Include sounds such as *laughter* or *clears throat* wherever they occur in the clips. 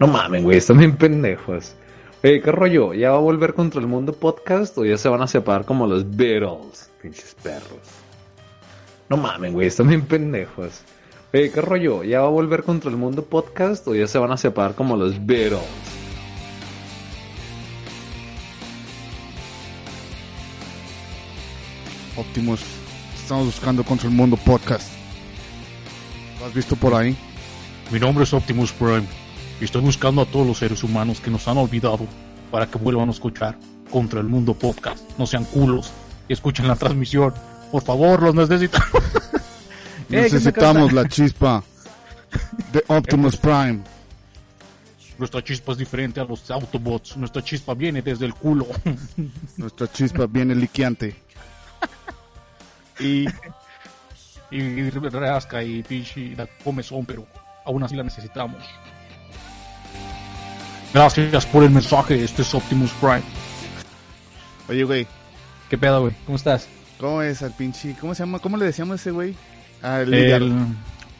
No mames, güey, están bien pendejos. Oye, ¿qué rollo? ¿Ya va a volver contra el mundo podcast o ya se van a separar como los Beatles? Pinches perros. No mames, güey, están bien pendejos. Oye, ¿qué rollo? ¿Ya va a volver contra el mundo podcast o ya se van a separar como los Beatles? Optimus, estamos buscando contra el mundo podcast. ¿Lo has visto por ahí? Mi nombre es Optimus Prime estoy buscando a todos los seres humanos que nos han olvidado para que vuelvan a escuchar contra el mundo podcast. No sean culos y escuchen la transmisión. Por favor, los necesitamos. *laughs* Necesitamos la chispa de Optimus Prime. Nuestra chispa es diferente a los Autobots. Nuestra chispa viene desde el culo. *laughs* Nuestra chispa viene liqueante. Y, y rasca y pinche la comezón, pero aún así la necesitamos. Gracias por el mensaje, este es Optimus Prime. Oye, güey, ¿Qué pedo, güey? ¿Cómo estás? ¿cómo es al pinche? ¿Cómo se llama? ¿Cómo le decíamos a ese güey? Al Ligar. El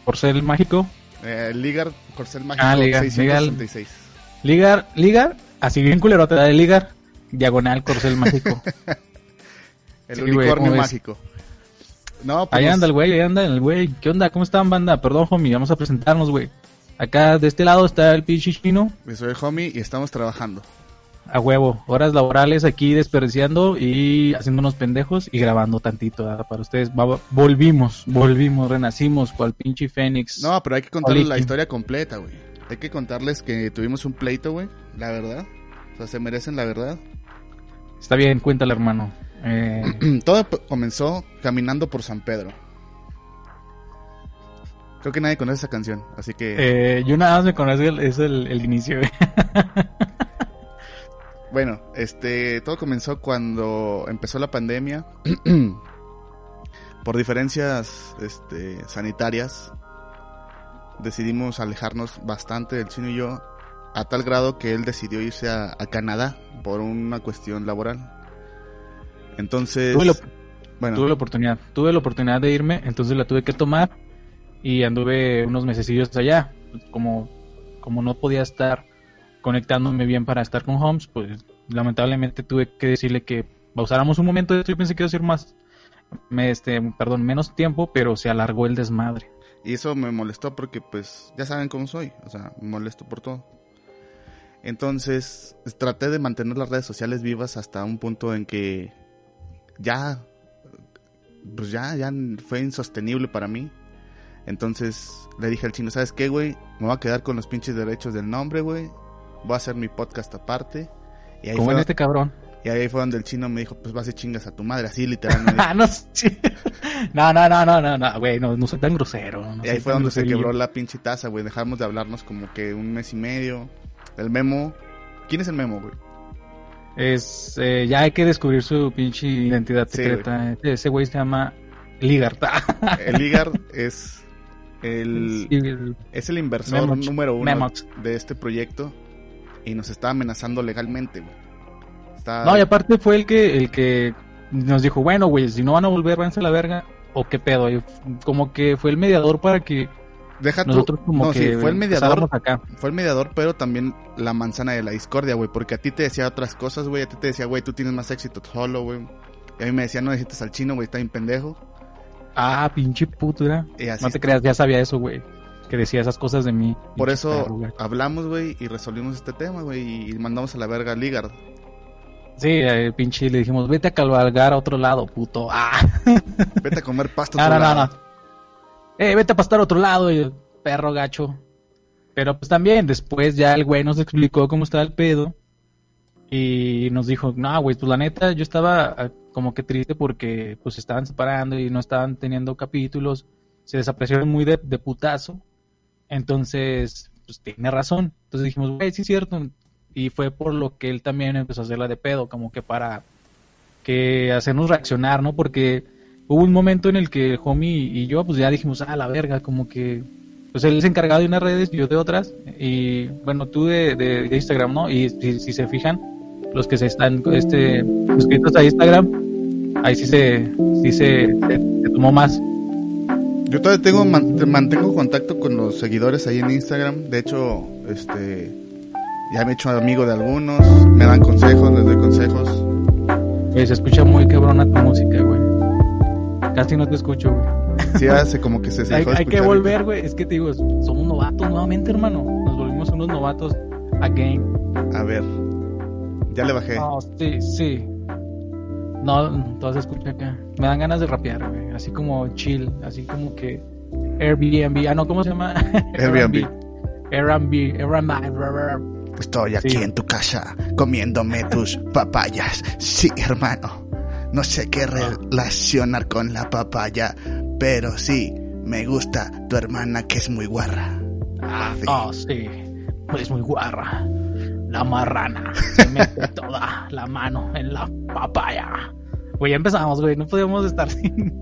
Porcel mágico. Eh, Ligar Corcel Mágico Ah, Ligar, 666. Ligar, Ligar, así bien culero te da de Ligar. Diagonal Corcel mágico. *laughs* El Sí, unicornio mágico. No, pues Ahí anda el güey, ahí anda el güey. ¿Qué onda? ¿Cómo están, banda? Perdón, homie, vamos a presentarnos, güey. Acá de este lado está el pinche chino. yo soy el homie y estamos trabajando. A huevo, horas laborales aquí desperdiciando y haciéndonos pendejos y grabando tantito ¿verdad? para ustedes. Volvimos, volvimos, renacimos cual pinche Fénix. No, pero hay que contarles la historia completa, güey. Hay que contarles que tuvimos un pleito, güey. La verdad. O sea, se merecen la verdad. Está bien, cuéntale, hermano. Eh, *clears throat* Todo comenzó caminando por San Pedro. Creo que nadie conoce esa canción, así que eh, yo nada más me conozco, el- es el, el inicio. *laughs* bueno, este todo comenzó cuando empezó la pandemia. *clears throat* por diferencias este, sanitarias decidimos alejarnos bastante del chino y yo a tal grado que él decidió irse a, a Canadá por una cuestión laboral. Entonces, Tuve la- bueno, Tuve la oportunidad, tuve la oportunidad de irme, entonces la tuve que tomar y anduve unos mesecillos allá. Como, como no podía estar conectándome bien para estar con Holmes, pues lamentablemente tuve que decirle que pausáramos un momento. Yo pensé que iba a ser más, me, este, perdón, menos tiempo, pero se alargó el desmadre. Y eso me molestó porque, pues, ya saben cómo soy. O sea, me molesto por todo. Entonces, traté de mantener las redes sociales vivas hasta un punto en que ya, pues ya, ya fue insostenible para mí. Entonces, le dije al chino, ¿sabes qué, güey? Me voy a quedar con los pinches derechos del nombre, güey. Voy a hacer mi podcast aparte. Y ahí, Como fue, en este cabrón. y ahí fue donde el chino me dijo, pues vas y chingas a tu madre, así literalmente. *laughs* *laughs* No, no, no, no, no, no, güey, no, no soy tan grosero. no Y ahí fue donde se quebró la pinche taza, güey. Dejamos de hablarnos como que un mes y medio. El memo. ¿Quién es el memo, güey? Es, eh, ya hay que descubrir su pinche identidad Sí, secreta. Ese- Ese güey se llama Ligarta. El Ligar *laughs* es el, Sí, el- es el inversor número uno de este proyecto. Y nos está amenazando legalmente, güey. Está... No, y aparte fue el que, el que nos dijo, bueno, güey, si no van a volver, váyanse a la verga. O qué pedo. Y como que fue el mediador para que Deja tú- nosotros como no, que sí, fue el mediador. acá. Fue el mediador, pero también la manzana de la discordia, güey. Porque a ti te decía otras cosas, güey. A ti te decía, güey, tú tienes más éxito solo, güey. Y a mí me decía, no necesitas al chino, güey, está bien pendejo. Ah, pinche puto, No te creas, ya sabía eso, güey. Que decía esas cosas de mí. Por eso perro, hablamos, güey, y resolvimos este tema, güey, y mandamos a la verga a Ligard. Sí, el pinche le dijimos, vete a cabalgar a otro lado, puto. *laughs* Ah. Vete a comer pasto. A no, no, lado. no. Eh, vete a pastar a otro lado, y el perro gacho. Pero pues también, después ya el güey nos explicó cómo estaba el pedo. Y nos dijo, no, güey, pues la neta, yo estaba ah, como que triste porque pues estaban separando y no estaban teniendo capítulos. Se desaparecieron muy de, de putazo. Entonces, pues tiene razón. Entonces dijimos, güey, sí es cierto. Y fue por lo que él también empezó a hacerla de pedo, como que para que hacernos reaccionar, ¿no? Porque hubo un momento en el que homie y yo, pues ya dijimos, ah, la verga, como que, pues él es encargado de unas redes yo de otras, y bueno, tú de, de- de Instagram, ¿no? Y si, si se fijan, los que se están este, suscritos a Instagram, ahí sí se, sí se, se- se tomó más. Yo todavía tengo, man- te- mantengo contacto con los seguidores ahí en Instagram. De hecho, este, Ya me he hecho amigo de algunos, me dan consejos, les doy consejos. Güey, se escucha muy cabrona tu música, güey. Casi no te escucho, güey. Sí, hace como que se *laughs* Hay, dejó de hay que volver, güey. Es que te digo, somos novatos nuevamente, hermano. Nos volvimos unos novatos again. A ver, ya le bajé. No, sí, sí. No, se escucha acá. Me dan ganas de rapear, güey. Así como chill, así como que Airbnb. Ah, no, ¿cómo se llama? *laughs* Airbnb. Airbnb. Airbnb. Estoy aquí Sí. en tu casa comiéndome tus papayas. Sí, hermano. No sé qué relacionar con la papaya, pero sí, me gusta tu hermana que es muy guarra. Ah, Sí. oh, sí. Es muy guarra. La marrana. Se mete *laughs* toda la mano en la papaya. Güey, ya empezamos, güey. No podíamos estar sin,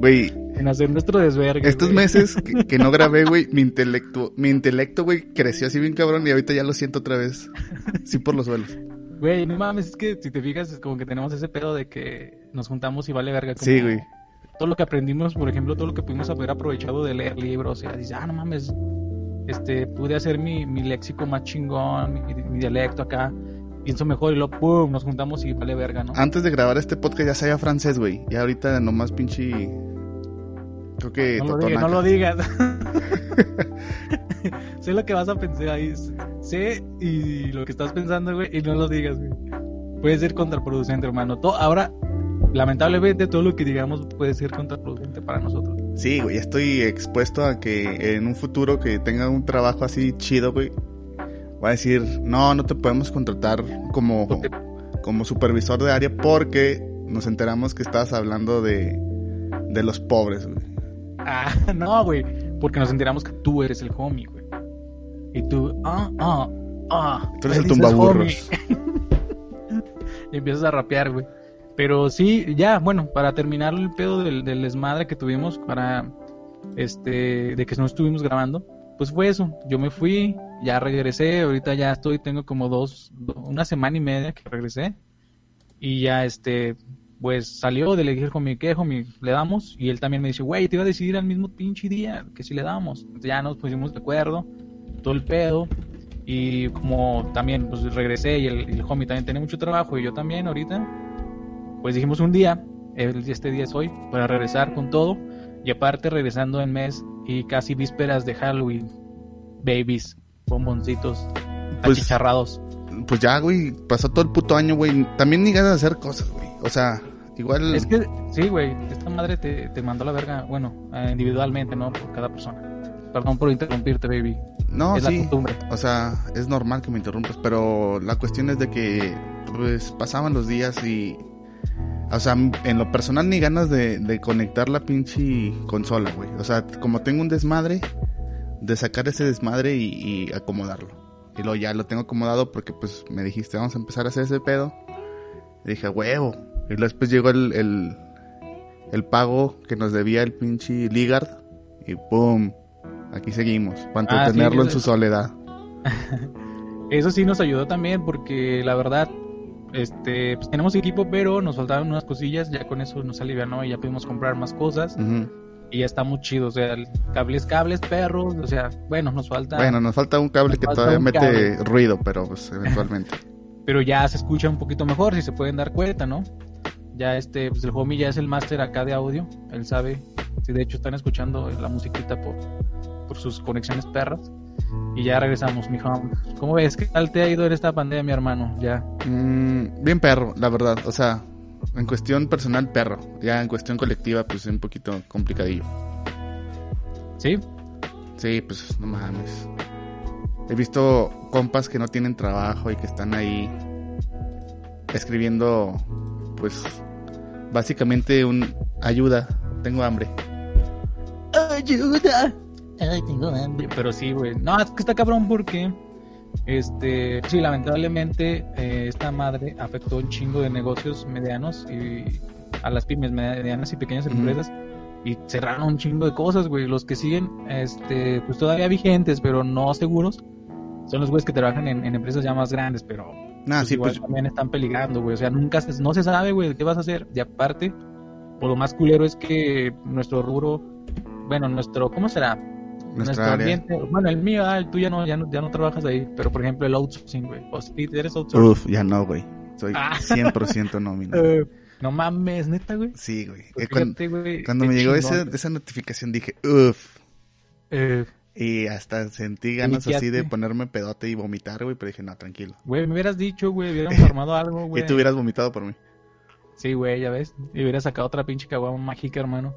Güey, sin hacer nuestro desvergue. estos güey. meses que, que no grabé, *laughs* güey, mi intelecto, mi intelecto, güey, creció así bien cabrón y ahorita ya lo siento otra vez. Sí por los suelos. Güey, no mames, es que si te fijas, es como que tenemos ese pedo de que nos juntamos y vale verga. Como Sí, güey. Todo lo que aprendimos, por ejemplo, todo lo que pudimos haber aprovechado de leer libros, o sea, dices, ah, no mames, este, pude hacer mi, mi léxico más chingón, mi, mi dialecto acá, pienso mejor y luego, pum, nos juntamos y vale verga, ¿no? Antes de grabar este podcast ya sabía francés, güey. Y ahorita nomás pinche... Creo que... No lo digas, no lo digas. *laughs* sé lo que vas a pensar ahí. Sé y lo que estás pensando, güey, y no lo digas, güey. Puede ser contraproducente, hermano. To- ahora, lamentablemente, todo lo que digamos puede ser contraproducente para nosotros. Sí, güey, estoy expuesto a que en un futuro que tenga un trabajo así chido, güey, va a decir, no, no te podemos contratar como, como supervisor de área porque nos enteramos que estabas hablando de, de los pobres, güey. Ah, *laughs* no, güey. Porque nos enteramos que tú eres el homie, güey. Y tú, ah, ah, ah. Tú eres el tumbaburros. *laughs* y empiezas a rapear, güey. Pero sí, ya, bueno, para terminar el pedo del, desmadre que tuvimos para, este, de que no estuvimos grabando, pues fue eso. Yo me fui, ya regresé, ahorita ya estoy, tengo como dos, do- una semana y media que regresé. Y ya, este, pues salió, le dije, homie, ¿qué, homie? Le damos. Y él también me dice, güey, te iba a decidir al mismo pinche día que si le damos. Ya nos pusimos de acuerdo, todo el pedo. Y como también, pues regresé y el, el homie también tiene mucho trabajo y yo también ahorita, pues dijimos un día, este día es hoy, para regresar con todo. Y aparte regresando en mes y casi vísperas de Halloween, babies, bomboncitos, Pues- achicharrados. Pues ya, güey, pasó todo el puto año, güey. También ni ganas de hacer cosas, güey. O sea, igual... Es que, sí, güey, esta madre te, te mandó a la verga, bueno, individualmente, ¿no? Por cada persona. Perdón por interrumpirte, baby. No, es la sí. costumbre. O sea, es normal que me interrumpas, pero la cuestión es de que pues pasaban los días y o sea, en lo personal ni ganas de, de conectar la pinche consola, güey. O sea, como tengo un desmadre, de sacar ese desmadre y, y acomodarlo. Y luego ya lo tengo acomodado porque pues me dijiste, vamos a empezar a hacer ese pedo. Y dije, huevo. Y luego después llegó el, el, el pago que nos debía el pinche Ligard. Y pum, aquí seguimos. Para Ah, sí, en su soledad. *laughs* Eso sí nos ayudó también porque la verdad, este, pues tenemos equipo, pero nos faltaban unas cosillas, ya con eso nos alivianó y ya pudimos comprar más cosas y ya está muy chido, o sea, el- cables, cables, perros, o sea, bueno, nos falta, Bueno, nos falta un cable que todavía mete cable. ruido, pero pues eventualmente. *laughs* pero ya se escucha un poquito mejor, si se pueden dar cuenta, ¿no? Ya este, pues el homie ya es el máster acá de audio, él sabe, si de hecho están escuchando la musiquita por, por sus conexiones perras. Y ya regresamos, mijo. ¿Cómo ves? ¿Qué tal te ha ido en esta pandemia, hermano? Ya. Mm, bien perro, la verdad. O sea, en cuestión personal, perro. Ya en cuestión colectiva, pues un poquito complicadillo. ¿Sí? Sí, pues no mames. He visto compas que no tienen trabajo y que están ahí escribiendo, pues, básicamente un ayuda, tengo hambre. ¡Ayuda! Ay, tengo hambre. Pero sí, güey. No, es que está cabrón porque. Este. Sí, lamentablemente. eh, esta madre afectó un chingo de negocios medianos y. A las pymes medianas y pequeñas empresas. Y cerraron un chingo de cosas, güey. Los que siguen, este. Pues todavía vigentes, pero no seguros. Son los güeyes que trabajan en, en empresas ya más grandes, pero. Nah, pues sí, igual pues también están peligrando, güey. O sea, nunca se, no se sabe, güey, qué vas a hacer. Y aparte, por lo más culero es que nuestro rubro, bueno, nuestro, ¿cómo será? Nuestra área. ambiente. Bueno, el mío, ah, tú ya no, ya no, ya no trabajas ahí, pero por ejemplo el outsourcing, güey. O si eres outsourcing. Uf, ya no, güey. Soy Ah. 100% nómina. *laughs* No mames, neta, güey. Sí, güey. Pues Eh, cuando, güey, cuando me llegó ese- esa notificación dije, uff. Eh, Y hasta sentí ganas así de ponerme pedote y vomitar, güey, pero dije, no, tranquilo. Güey, me hubieras dicho, güey, hubiéramos *laughs* armado algo, güey. Y tú hubieras vomitado por mí. Sí, güey, ya ves. Y hubiera sacado otra pinche caguama mágica, hermano.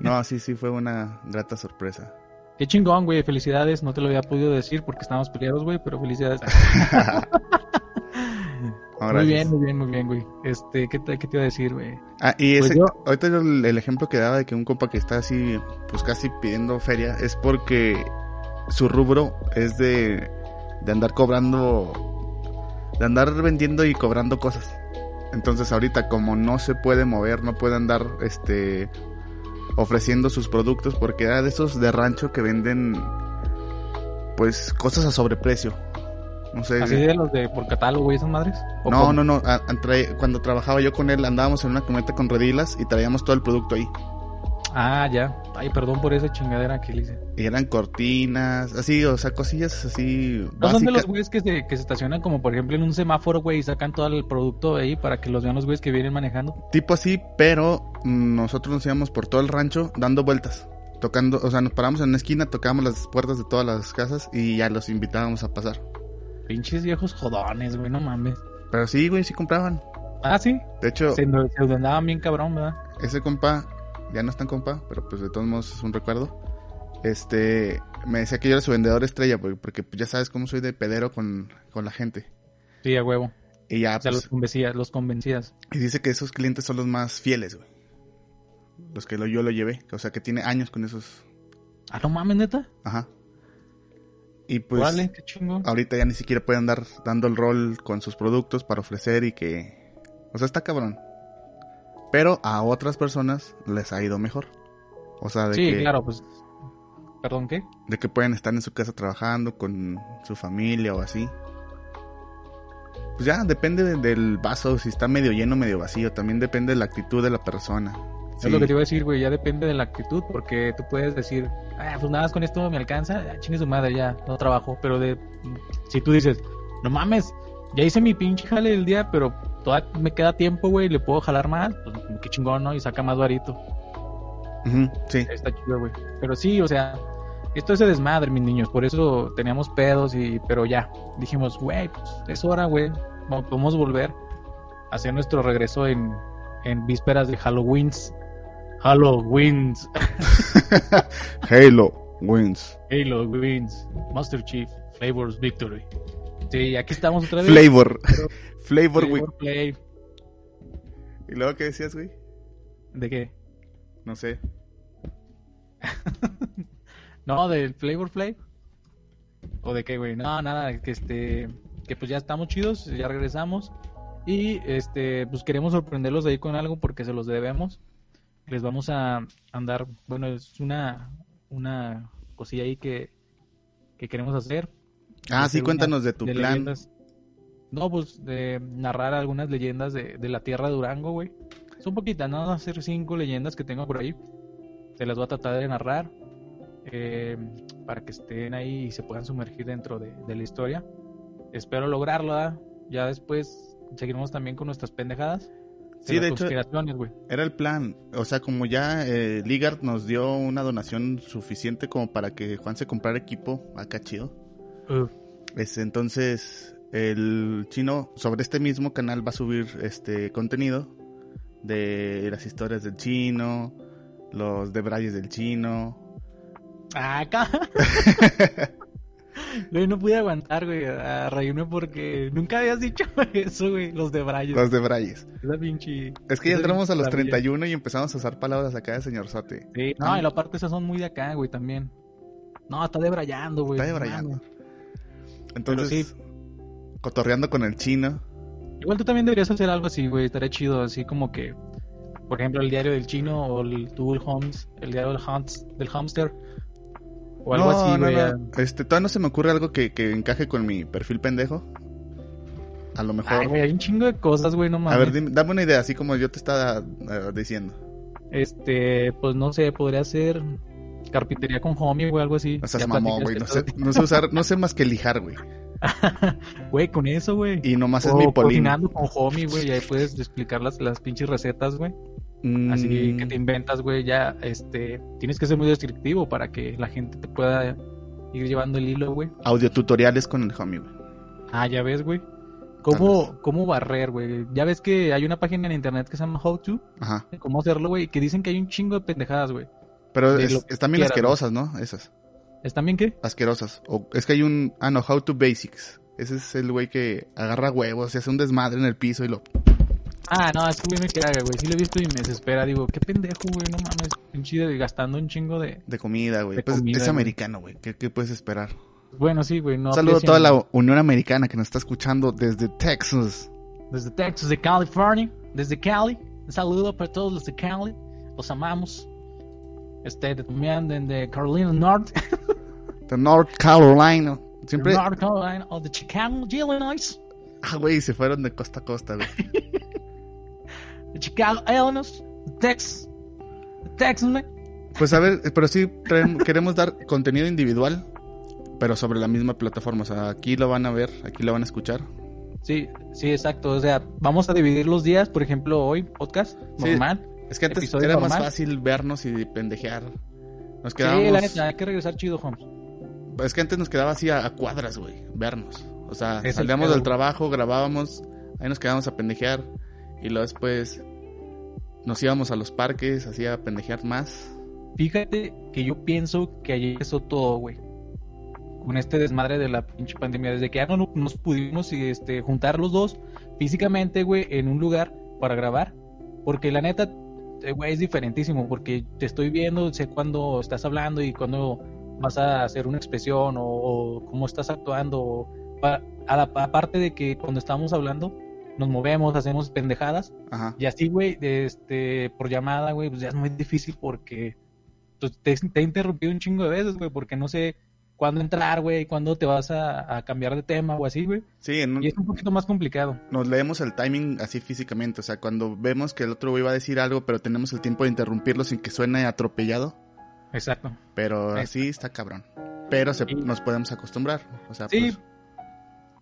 No, *laughs* sí, sí, fue una grata sorpresa. Qué chingón, güey. Felicidades. No te lo había podido decir porque estábamos peleados, güey, pero felicidades. No, *laughs* muy bien, muy bien, muy bien, güey. Este, ¿qué te, qué te iba a decir, güey? Ah, y Pues ese, yo- ahorita yo el, el ejemplo que daba de que un compa que está así, pues casi pidiendo feria, es porque su rubro es de, de andar cobrando, de andar vendiendo y cobrando cosas. Entonces ahorita como no se puede mover, no puede andar, este, ofreciendo sus productos porque era de esos de rancho que venden, pues cosas a sobreprecio. No sé. ¿Así de los de por catálogo y esas madres? ¿O No, no, no. cuando trabajaba yo con él, andábamos en una camioneta con redilas y traíamos todo el producto ahí. Ah, ya. Ay, perdón por esa chingadera que le hice. Y eran cortinas, así, o sea, cosillas así ¿No son de básicas. los güeyes que se, que se estacionan como, por ejemplo, en un semáforo, güey, y sacan todo el producto de ahí para que los vean los güeyes que vienen manejando? Tipo así, pero nosotros nos íbamos por todo el rancho dando vueltas. Tocando, o sea, nos paramos en una esquina, tocábamos las puertas de todas las casas y ya los invitábamos a pasar. Pinches viejos jodones, güey, no mames. Pero sí, güey, sí compraban. Ah, sí. De hecho, Se, se andaban bien cabrón, ¿verdad? ese compa, ya no es tan compa, pero pues de todos modos es un recuerdo. Este, me decía que yo era su vendedor estrella, porque, porque ya sabes cómo soy de pedero con, con la gente. Sí, a huevo. Y ya, O sea, pues, los convencías, los convencías. y dice que esos clientes son los más fieles, güey. Los que lo, yo lo llevé, o sea, que tiene años con esos, Ah, no mames, neta. ajá. Y pues, Órale, qué chingo. ahorita ya ni siquiera puede andar dando el rol con sus productos para ofrecer y que, o sea, está cabrón. Pero a otras personas les ha ido mejor. O sea, de Sí, que... claro, pues. ¿Perdón qué? de que pueden estar en su casa trabajando con su familia o así. Pues ya depende de- del vaso, si está medio lleno, medio vacío. También depende de la actitud de la persona. Sí. Es lo que te iba a decir, güey. Ya depende de la actitud, porque tú puedes decir, ah, pues nada más con esto me alcanza, ah, chingue su madre, ya, no trabajo. Pero de si tú dices, no mames, ya hice mi pinche jale del día, pero todavía me queda tiempo, güey, le puedo jalar más, pues qué chingón, ¿no? Y saca más varito. Ujú, sí. Está chido, güey. Pero sí, o sea, esto es de desmadre, mis niños. Por eso teníamos pedos y, pero ya, dijimos, güey, pues es hora, güey. Podemos volver a hacer nuestro regreso en, en vísperas de Halloween. Halloween. *laughs* Halo wins. Halo Wins. Master Chief. Flavors Victory. Sí, aquí estamos otra vez. Flavor. *laughs* Flavor, Flavor Play. ¿Y luego qué decías, güey? ¿De qué? No sé. *laughs* No, del Flavor Play. ¿O de qué, güey? No, nada, que este que pues ya estamos chidos, ya regresamos y este pues queremos sorprenderlos ahí con algo porque se los debemos. Les vamos a andar, bueno, es una una cosilla ahí que que queremos hacer. Ah, Hacer sí, cuéntanos de tu de plan. leyendas. No, pues de narrar algunas leyendas de, de la tierra de Durango, güey. Son poquitas, no van a ser cinco leyendas que tengo por ahí. Se las voy a tratar de narrar eh, para que estén ahí y se puedan sumergir dentro de, de la historia. Espero lograrlo, ¿verdad? Ya después seguiremos también con nuestras pendejadas. Sí, de hecho, era el plan. O sea, como ya eh, Ligard nos dio una donación suficiente como para que Juan se comprara equipo acá chido. Es, entonces, el chino sobre este mismo canal va a subir este contenido de las historias del chino, los debrayes del chino. Ah, Acá. *laughs* No pude aguantar, güey, a reírme porque nunca habías dicho *laughs* eso, güey, los de Brian. Los debrayes. Esa pinche... Es que ya entramos a los maravilla. 31 y empezamos a usar palabras acá de señor Sote. Sí, no, y la parte esas son muy de acá, güey, también. No, está debrayando, güey. Está debrayando. mames. Entonces, cotorreando con el chino. Igual tú también deberías hacer algo así, güey, estaría chido, así como que, por ejemplo, el diario del chino o el Tool Homes, el diario del, hamster, o algo no, así, no, güey. no. Este, todavía no se me ocurre algo que, que encaje con mi perfil pendejo. A lo mejor. Ay, güey, hay un chingo de cosas, güey, no mames. a ver, dime- dame una idea, así como yo te estaba eh, diciendo. Este, pues no sé, podría ser carpintería con homie, güey, algo así. O sea, Ya se mamó, güey. No sé, platicaste no sé usar, no sé más que lijar, güey. *laughs* Güey, con eso, güey. Y nomás es mi polín. cocinando con homie, güey, y ahí puedes explicar las, las pinches recetas, güey. Mm, Así que te inventas, güey, ya, este, tienes que ser muy descriptivo para que la gente te pueda ir llevando el hilo, güey. Audiotutoriales con el homie, güey. Ah, ya ves, güey. ¿Cómo, ¿Cómo barrer, güey? Ya ves que hay una página en internet que se llama How To, Ajá. cómo hacerlo, güey, que dicen que hay un chingo de pendejadas, güey. Pero es- que están bien asquerosas, ¿no? Esas. ¿Están bien qué? Asquerosas. O, es que hay un. Ah, no, How to Basics. Ese es el güey que agarra huevos y hace un desmadre en el piso y lo. Ah, no, ese güey me caga, güey. Sí lo he visto y me desespera. Digo, qué pendejo, güey, no mames. Pinche gastando un chingo de... De comida, güey. De Pues comida, es güey. americano, güey. ¿Qué, qué puedes esperar? Bueno, sí, güey, no un saludo a toda la Unión Americana que nos está escuchando desde Texas. Desde Texas, de California, desde Cali. Un saludo para todos los de Cali. Los amamos. Este, de- también de, de Carolina North, *laughs* De North Carolina. Siempre. North Carolina, o de Chicago, Illinois. Ah, güey, se fueron de costa a costa, güey. *laughs* De Chicago, Illinois. Texas. Texas, güey. Pues a ver, pero sí traemos- queremos dar contenido individual, pero sobre la misma plataforma. O sea, aquí lo van a ver, aquí lo van a escuchar. Sí, sí, exacto. O sea, vamos a dividir los días. Por ejemplo, hoy, podcast Sí. Es que antes era más fácil vernos y pendejear. Nos Sí, quedábamos. la neta, hay que regresar chido, Holmes. Es que antes nos quedaba así a, a cuadras, güey, vernos. O sea, Es salíamos del trabajo, grabábamos, ahí nos quedábamos a pendejear. Y luego después nos íbamos a los parques, así a pendejear más. Fíjate que yo pienso que ahí empezó todo, güey. Con este desmadre de la pinche pandemia. Desde que ya no nos pudimos este, juntar los dos físicamente, güey, en un lugar para grabar. Porque la neta, güey, es diferentísimo. Porque te estoy viendo, sé cuándo estás hablando y cuándo vas a hacer una expresión o, o cómo estás actuando. o a la- aparte de que cuando estamos hablando, nos movemos, hacemos pendejadas. Ajá. Y así, güey, este, por llamada, güey, pues ya es muy difícil porque pues, te, te he interrumpido un chingo de veces, güey, porque no sé cuándo entrar, güey, cuándo te vas a, a cambiar de tema o así, güey. Sí, en un- Y es un poquito más complicado. nos leemos el timing así físicamente. O sea, cuando vemos que el otro güey va a decir algo, pero tenemos el tiempo de interrumpirlo sin que suene atropellado. Exacto. Pero Sí. así está cabrón. Pero se- Sí. nos podemos acostumbrar. O sea, Sí. pues,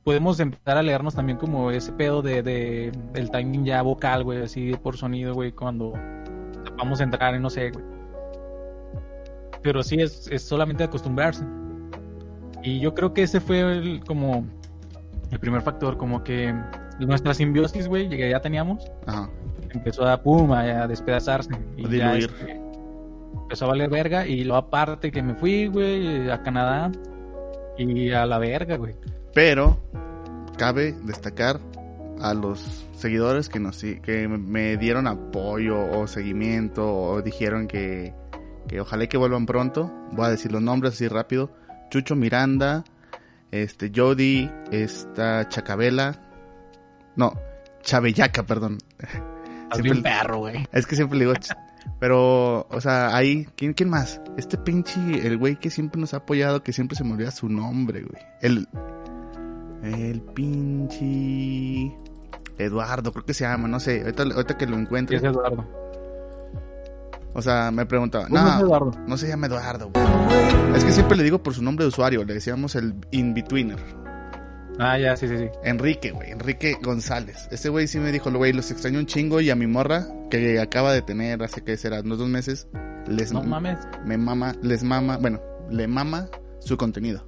Podemos empezar a leernos también como ese pedo de, de el timing ya vocal, güey, así por sonido, güey, cuando vamos a entrar en no sé, güey. Pero sí, es, es solamente acostumbrarse. Y yo creo que ese fue el, como el primer factor, como que nuestra simbiosis, güey, que ya teníamos, ajá. empezó a pum, a, despedazarse. Y A ya este, empezó a valer verga. Y luego aparte que me fui, güey, a Canadá. Y a la verga, güey. Pero cabe destacar a los seguidores que nos que me dieron apoyo o seguimiento o dijeron que, que ojalá que vuelvan pronto. Voy a decir los nombres así rápido. Chucho Miranda, este Jody, esta Chacabela, no, Chabellaca, perdón. Siempre- bien perro, güey. Es que siempre le digo, *laughs* pero, o sea, ahí, ¿quién, quién más? Este pinche, el güey que siempre nos ha apoyado, que siempre se me olvida su nombre, güey. El, el pinche Eduardo, creo que se llama, no sé, ahorita, ahorita que lo encuentre. es Eduardo. O sea, me preguntaba, ¿Cómo es no, Eduardo? no se llama Eduardo, güey. Es que siempre le digo por su nombre de usuario, le decíamos el in-betweener. Ah, ya, sí, sí, sí. Enrique, güey, Enrique González. Ese güey sí me dijo, güey, los extraño un chingo y a mi morra, que acaba de tener hace que será unos dos meses, les No mames. me mama, les mama, bueno, le mama su contenido.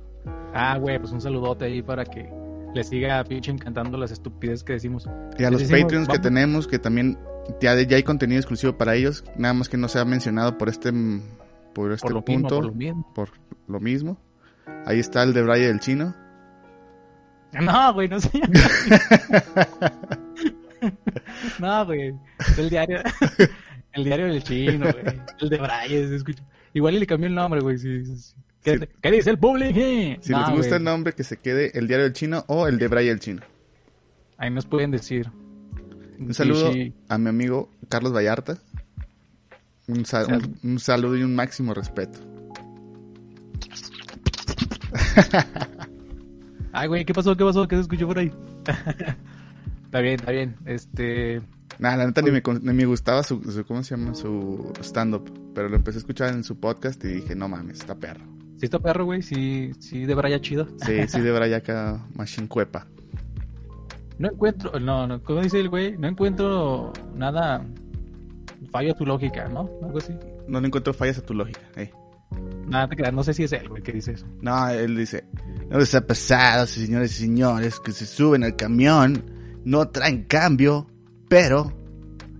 Ah, güey, pues un saludote ahí para que le siga pinche encantando las estupideces que decimos. Y a Les los decimos, Patreons que tenemos, que también ya, ya hay contenido exclusivo para ellos, nada más que no se ha mencionado por este, mm, por este Por lo mismo, punto, por lo mismo. por lo mismo. Ahí está el de Brian del Chino. No, güey, no sé. *laughs* no, güey. El diario. *laughs* El diario del chino, güey. El de escucha. Igual y le cambió el nombre, güey. sí, sí, sí. ¿Qué, Sí. qué dice el público? Si No, les gusta el nombre, que se quede el diario del chino o el de Brian el Chino. Ahí nos pueden decir. Un saludo Sí, sí. a mi amigo Carlos Vallarta. Un, sa- un- un saludo y un máximo respeto. *laughs* Ay, güey, ¿qué pasó? ¿Qué pasó? ¿Qué se escuchó por ahí? *laughs* está bien, está bien. Este. Nada, la neta ni me, ni me gustaba su, su- ¿cómo se llama? Su stand-up. pero lo empecé a escuchar en su podcast y dije, no mames, está perro. Sí está perro, güey, sí, sí de Braya chido. Sí, sí, de Brayaka *laughs* Machine Cuepa. No encuentro, no, no, ¿cómo dice el güey? No encuentro nada, fallo a tu lógica, ¿no? Algo así. No le encuentro fallas a tu lógica. eh. Nada, te creas, no sé si es él, güey, que dice eso. No, él dice, no les ha pasado, señores y señores, que se suben al camión, no traen cambio, pero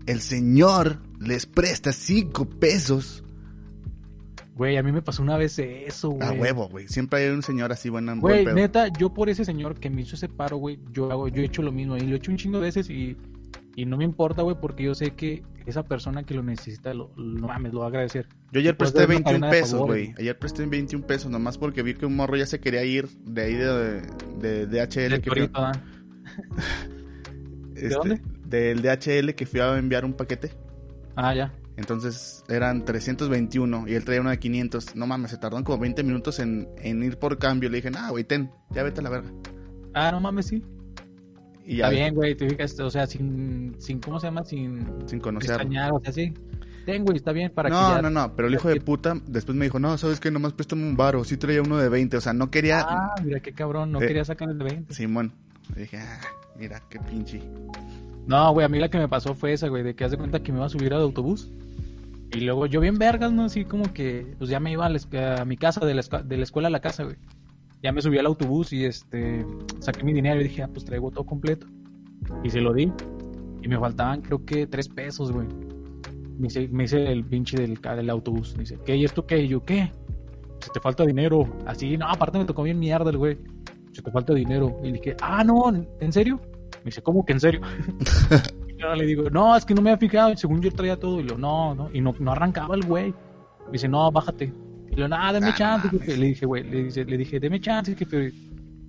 el señor les presta cinco pesos Güey, a mí me pasó una vez eso, güey. a huevo, güey. Siempre hay un señor así buena, buen Güey, neta, yo por ese señor que me hizo ese paro, güey, yo hago, yo he hecho lo mismo y lo he hecho un chingo de veces y, y no me importa, güey, porque yo sé que esa persona que lo necesita, lo, lo- no mames, lo va a agradecer. Yo ayer presté una 21 cadena de pesos, güey. Ayer presté 21 pesos, nomás porque vi que un morro ya se quería ir de ahí de, de, DHL. El que fui torito, ¿ah? *laughs* este, dónde? Del DHL que fui a enviar un paquete. Ah, ya. Entonces eran 321 y él traía uno de 500. No mames, se tardaron como 20 minutos en, en ir por cambio. Le dije, nah, güey, ten, ya vete a la verga. Ah, no mames, sí. Y ya, Está bien, güey, te fijas, o sea, sin, sin, ¿cómo se llama? Sin sin conocerlo. extrañar, o sea, sí. Ten, güey, está bien para que No, ya... no, no, pero el hijo de puta después me dijo, no, sabes que nomás préstame un varo. Sí traía uno de 20, o sea, no quería. Ah, mira qué cabrón, no Eh, quería sacar el de 20. Simón. Le dije, ah, mira, qué pinche. No, güey, a mí la que me pasó fue esa, güey, de que haz de cuenta que me iba a subir al autobús. Y luego yo bien vergas, ¿no? Así como que, pues ya me iba a, la mi casa, de la, de la escuela a la casa, güey. Ya me subí al autobús y este, saqué mi dinero y dije, ah, pues traigo todo completo. Y se lo di. Y me faltaban, creo que, tres pesos, güey. Me dice, el pinche del, del autobús. Me dice, ¿qué? ¿Y esto qué? Y yo, ¿qué? Se te falta dinero. Así, no, aparte me tocó bien mierda el güey. Se te falta dinero. Y le dije, ah, no, ¿en serio? Me dice, ¿cómo que en serio? *laughs* Y yo le digo, no, es que no me había fijado. Y según yo traía todo. Y lo, no, no. Y no, no arrancaba el güey. Me dice, no, bájate. Y lo, nada, deme Ah, chance. mames. jefe". Le dije, güey, le, dice- le dije, deme chance, jefe.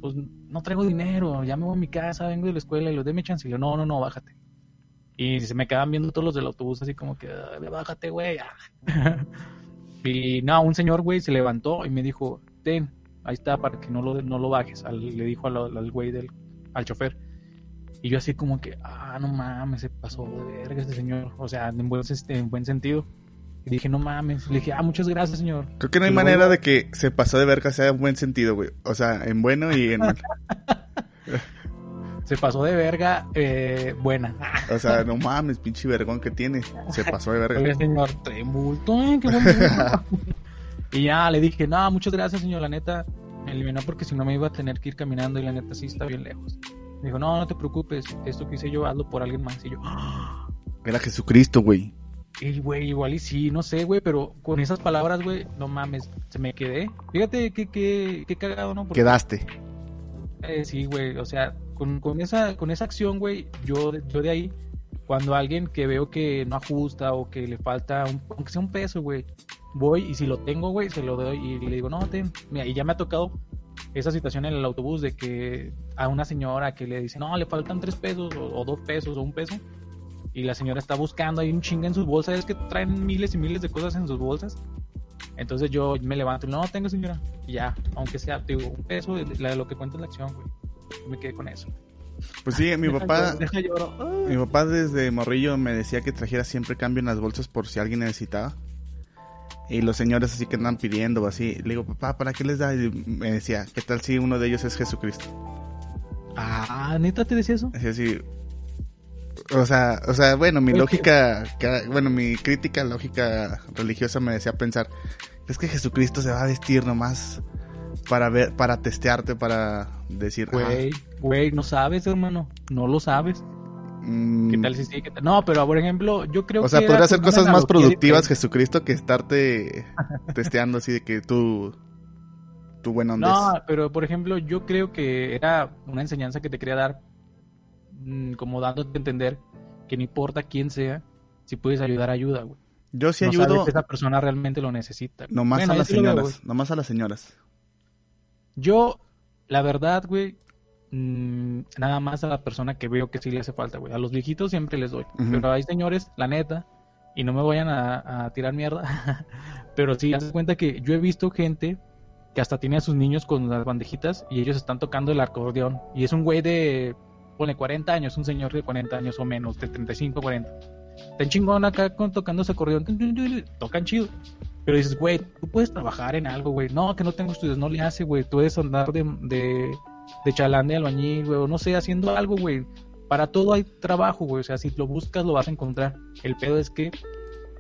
Pues no traigo dinero. Ya me voy a mi casa, vengo de la escuela. Y lo, deme chance. Y lo, no, no, no, bájate. Y se me quedaban viendo todos los del autobús así como que, "Ah, bájate, güey. *laughs* y no, un señor, güey, se levantó y me dijo, ten, ahí está, para que no lo, no lo bajes. Al- le dijo al, al güey del, al chofer. Y yo así como que, ah, no mames, se pasó de verga este señor. O sea, en buen, en buen sentido. Y dije, no mames. Le dije, ah, muchas gracias, señor. Creo que no hay Y manera luego- de que se pasó de verga sea en buen sentido, güey. O sea, en bueno y en mal. *laughs* Se pasó de verga, eh, buena. O sea, no mames, pinche vergón que tiene. Se pasó de verga. señor, trae multo, eh, qué buen. *laughs* Y ya le dije, no, muchas gracias, señor, la neta, me eliminó porque si no me iba a tener que ir caminando y la neta sí está bien lejos. Me dijo, no, no te preocupes, esto que hice yo, hazlo por alguien más. Y yo, "Ah". Era Jesucristo, güey. y güey, igual y sí, no sé, güey, pero con esas palabras, güey, no mames, se me quedé. Fíjate qué, qué, qué cagado, ¿no? Porque- Quedaste. eh, sí, güey, o sea, con, con esa con esa acción, güey, yo, yo de ahí, cuando alguien que veo que no ajusta o que le falta, un, aunque sea un peso, güey, voy y si lo tengo, güey, se lo doy y le digo, no, ten. Mira, y ya me ha tocado esa situación en el autobús de que a una señora que le dice, no, le faltan tres pesos o, o dos pesos o un peso. Y la señora está buscando ahí un chinga en sus bolsas, es que traen miles y miles de cosas en sus bolsas. Entonces yo me levanto y no, tengo señora. Y ya, aunque sea, digo, un peso de la- lo que cuenta es la acción, güey. Yo me quedé con eso. Pues sí, mi *laughs* papá, mi papá desde morrillo me decía que trajera siempre cambio en las bolsas por si alguien necesitaba. Y los señores así que andan pidiendo o así. Le digo, papá, ¿para qué les da? Y me decía, ¿qué tal si uno de ellos es Jesucristo? Ah, neta te decía eso. Así, así. O sea, o sea, bueno, mi lógica, ca- bueno, mi crítica lógica religiosa me decía pensar, es que Jesucristo se va a vestir nomás para ver, para testearte, para decir, ah, Güey, güey, no sabes, hermano. No lo sabes. Mm, ¿Qué tal si sí? ¿Qué tal? No, pero por ejemplo, yo creo o sea, que. podría hacer cosas más productivas diferente. Jesucristo que estarte *laughs* testeando así de que tú, tú buen onda. No, pero por ejemplo, yo creo que era una enseñanza que te quería dar, mm, como dándote a entender que no importa quién sea, si puedes ayudar, ayuda, güey. Yo sí no sabes ayudo si esa persona realmente lo necesita. güey. nomás Bueno, a las veo, señoras, nomás a las señoras. Yo, la verdad, güey, mm, nada más a la persona que veo que sí le hace falta, güey. A los viejitos siempre les doy. Pero hay señores, la neta, y no me vayan a, a tirar mierda, *laughs* pero sí, haz cuenta que yo he visto gente que hasta tiene a sus niños con las bandejitas y ellos están tocando el acordeón. Y es un güey de, pone 40 años, un señor de 40 años o menos, de 35, 40. Están chingón acá con, tocando ese acordeón. Tocan chido. Pero dices, güey, tú puedes trabajar en algo, güey. No, que no tengo estudios, no le hace, güey. Tú puedes andar de, de, de chalán de albañil, güey. O no sé, haciendo algo, güey. Para todo hay trabajo, güey. O sea, si lo buscas, lo vas a encontrar. El pedo es que,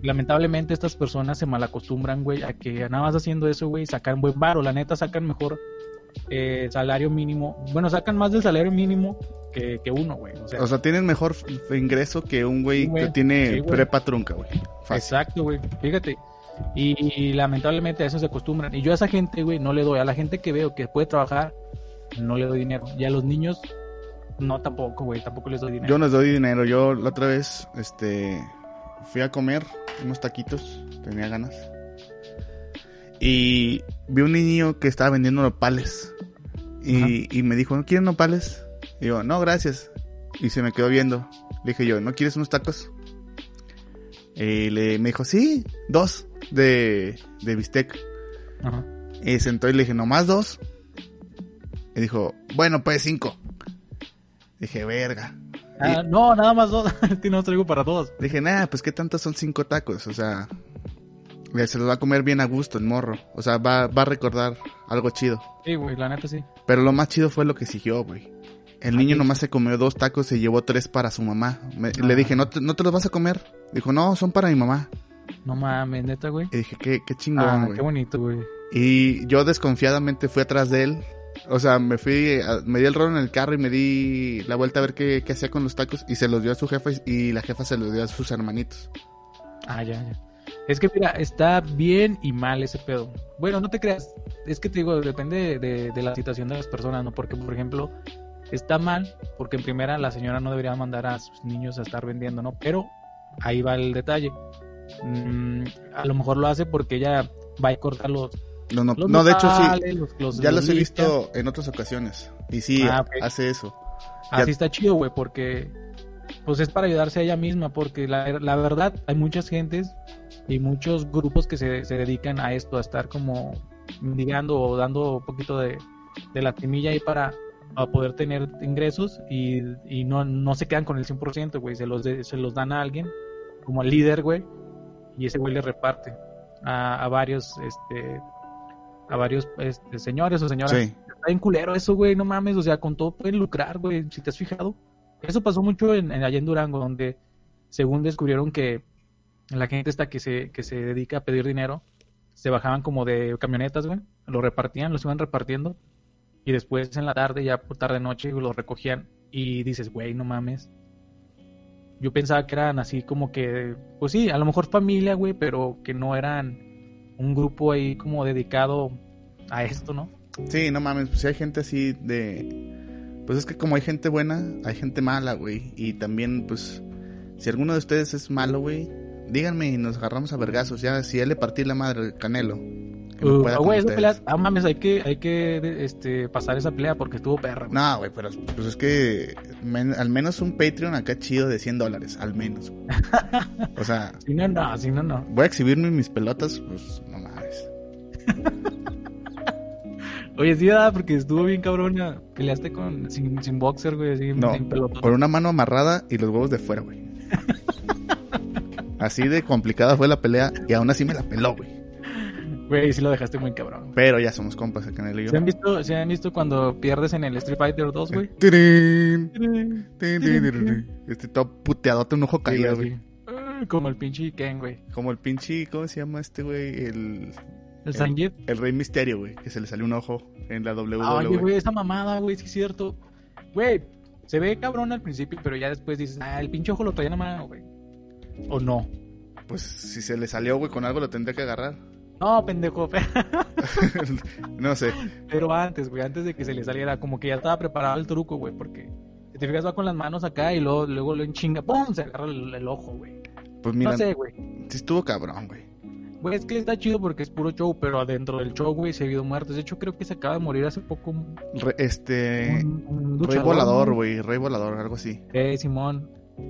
lamentablemente, estas personas se malacostumbran, güey, a que nada más haciendo eso, güey, sacan buen varo. La neta, sacan mejor eh, salario mínimo. Bueno, sacan más del salario mínimo que, que uno, güey. O sea, O sea, tienen mejor ingreso que un güey que tiene Sí, güey. prepa trunca, güey. Exacto, güey. Fíjate. Y, y lamentablemente a eso se acostumbran. Y yo a esa gente, güey, no le doy. A la gente que veo que puede trabajar, no le doy dinero. Y a los niños, no tampoco, güey. Tampoco les doy dinero. Yo no les doy dinero. Yo la otra vez, este, fui a comer unos taquitos. Tenía ganas. Y vi un niño que estaba vendiendo nopales. Y, y me dijo, ¿no quieren nopales? Y yo, no, gracias. Y se me quedó viendo. Le dije yo, ¿no quieres unos tacos? Y le, me dijo, sí, dos de, de bistec. Ajá. Y sentó y le dije, ¿nomás dos? Y dijo, bueno, pues cinco. Dije, verga. Ah, no, nada más dos. *laughs* que no traigo para dos. Dije, nada, pues qué tantos son cinco tacos, o sea, se los va a comer bien a gusto el morro, o sea, va, va a recordar algo chido. Sí, güey, la neta sí. Pero lo más chido fue lo que siguió, güey. El niño nomás se comió dos tacos y llevó tres para su mamá. Me- Le dije, ¿No te, ¿no te los vas a comer? Dijo, no, son para mi mamá. No mames, neta, güey. Y dije, qué, qué chingón, Ah, güey. qué bonito, güey. Y yo desconfiadamente fui atrás de él. O sea, me fui, me di el rol en el carro y me di la vuelta a ver qué, qué hacía con los tacos. Y se los dio a su jefa y, la jefa se los dio a sus hermanitos. Ah, ya, ya. Es que mira, está bien y mal ese pedo. Bueno, no te creas. Es que te digo, depende de, de la situación de las personas, ¿no? Porque, por ejemplo, está mal, porque en primera la señora no debería mandar a sus niños a estar vendiendo, ¿no? Pero ahí va el detalle. Mm, a lo mejor lo hace porque ella va a cortar los. No, no, los no de hecho sí. los- Ya los he visto en otras ocasiones. Y sí, Ah, hace eso. Así Ya- está chido, güey, porque pues es para ayudarse a ella misma, porque la, la verdad hay muchas gentes y muchos grupos que se, se dedican a esto, a estar como mendigando o dando un poquito de, de la timilla ahí para, para poder tener ingresos y, y no, no se quedan con el 100%, güey, se los, de- se los dan a alguien como al líder, güey, y ese güey le reparte a, a varios, este, a varios este, señores o señoras Sí. está bien culero eso, güey, no mames, o sea, con todo pueden lucrar, güey, si te has fijado. Eso pasó mucho en, en- allá en Durango, donde según descubrieron que la gente esta que se, que se dedica a pedir dinero, se bajaban como de camionetas, güey, lo repartían, los iban repartiendo, y después en la tarde, ya por tarde noche, lo recogían, y dices, güey, no mames. Yo pensaba que eran así como que, pues sí, a lo mejor familia, güey, pero que no eran un grupo ahí como dedicado a esto, ¿no? Sí, no mames, pues si hay gente así de... Pues es que como hay gente buena, hay gente mala, güey. Y también, pues, si alguno de ustedes es malo, güey, díganme y nos agarramos a vergazos. Ya, si él le partí la madre canelo. Uh, ah, güey, esa pelea, ah, mames, hay que, hay que este, pasar esa pelea porque estuvo perra. No, güey, pero pues es que men- al menos un Patreon acá chido de 100 dólares, al menos. O sea, *laughs* Si no, no, si no, no. voy a exhibirme mis pelotas, pues no mames. Oye, sí, ah, porque estuvo bien cabrona. Peleaste con, sin, sin boxer, güey, así, No, sin pelotón. con una mano amarrada y los huevos de fuera, güey. *laughs* Así de complicada fue la pelea y aún así me la peló, güey. Güey, sí lo dejaste muy cabrón. Pero ya somos compas, el canelo y yo. ¿Se han visto, se han visto cuando pierdes en el Street Fighter 2, güey? *laughs* Este todo puteadote, un ojo caído, güey. Ah, Como el pinche Ken, güey. Como el pinche, ¿cómo se llama este güey? El, El Sanjit. el Rey Misterio, güey. Que se le salió un ojo en la WWE. Ah, Oye, güey, esa mamada, güey, sí es cierto. Güey, se ve cabrón al principio, pero ya después dices, ah, el pinche ojo lo traía en la mano, güey. O no. Pues si se le salió, güey, con algo lo tendría que agarrar. No, pendejo. *laughs* no sé. Pero antes, güey, antes de que se le saliera, como que ya estaba preparado el truco, güey, porque si te fijas va con las manos acá y luego, luego lo enchinga, ¡pum! Se agarra el, el ojo, güey. Pues mira, No sé, güey. sí estuvo cabrón, güey. Güey, es que está chido porque es puro show, pero adentro del show, güey, se ha habido muertos. De hecho, creo que se acaba de morir hace poco un, Re- este. un- un Rey volador, güey. Rey volador, algo así. Eh, Simón.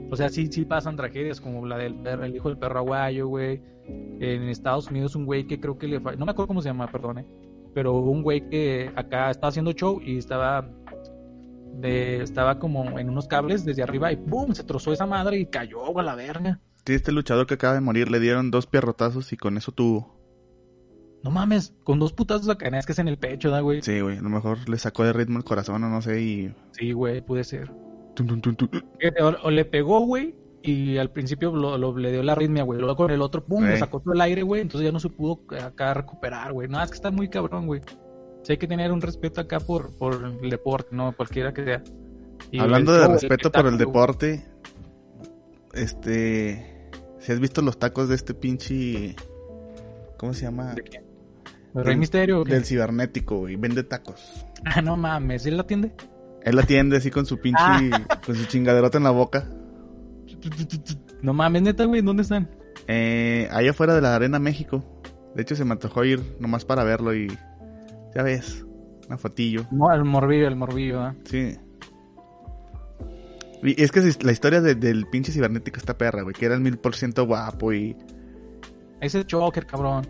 O sea, sí, sí pasan tragedias como la del perro, el hijo del perro aguayo, güey. En Estados Unidos un güey que creo que le... No me acuerdo cómo se llama, perdone. Pero un güey que acá estaba haciendo show y estaba... De, estaba como en unos cables desde arriba y ¡pum! Se trozó esa madre y cayó, a la verga. Sí, este luchador que acaba de morir le dieron dos pierrotazos y con eso tuvo. No mames, con dos putazos acá, es que es en el pecho, da, güey. Sí, güey, a lo mejor le sacó de ritmo el corazón o no sé y... Sí, güey, puede ser. O, o le pegó, güey, y al principio lo, lo- le dio la arritmia, güey. Luego con el otro, pum, le sacó todo el aire, güey. Entonces ya no se pudo acá recuperar, güey. No, es que está muy cabrón, güey. Sí hay que tener un respeto acá por, por el deporte, no cualquiera que sea. Y Hablando el de respeto por el deporte, este... Si has visto los tacos de este pinche... ¿Cómo se llama? ¿De quién? ¿El Rey Misterio? o qué? Del cibernético, güey. Vende tacos. Ah, no mames, ¿él la atiende? Él la atiende así con su pinche... Ah. Con su chingaderota en la boca. No mames, neta, güey, ¿dónde están? Eh, allá afuera de la Arena México. De hecho, se me antojó ir nomás para verlo y... Ya ves, una fotillo. No, el morbillo, el morbillo, ¿ah? Sí. Y es que la historia de- del pinche cibernético está perra, güey. Que era el mil por ciento guapo y... Ese choker, cabrón.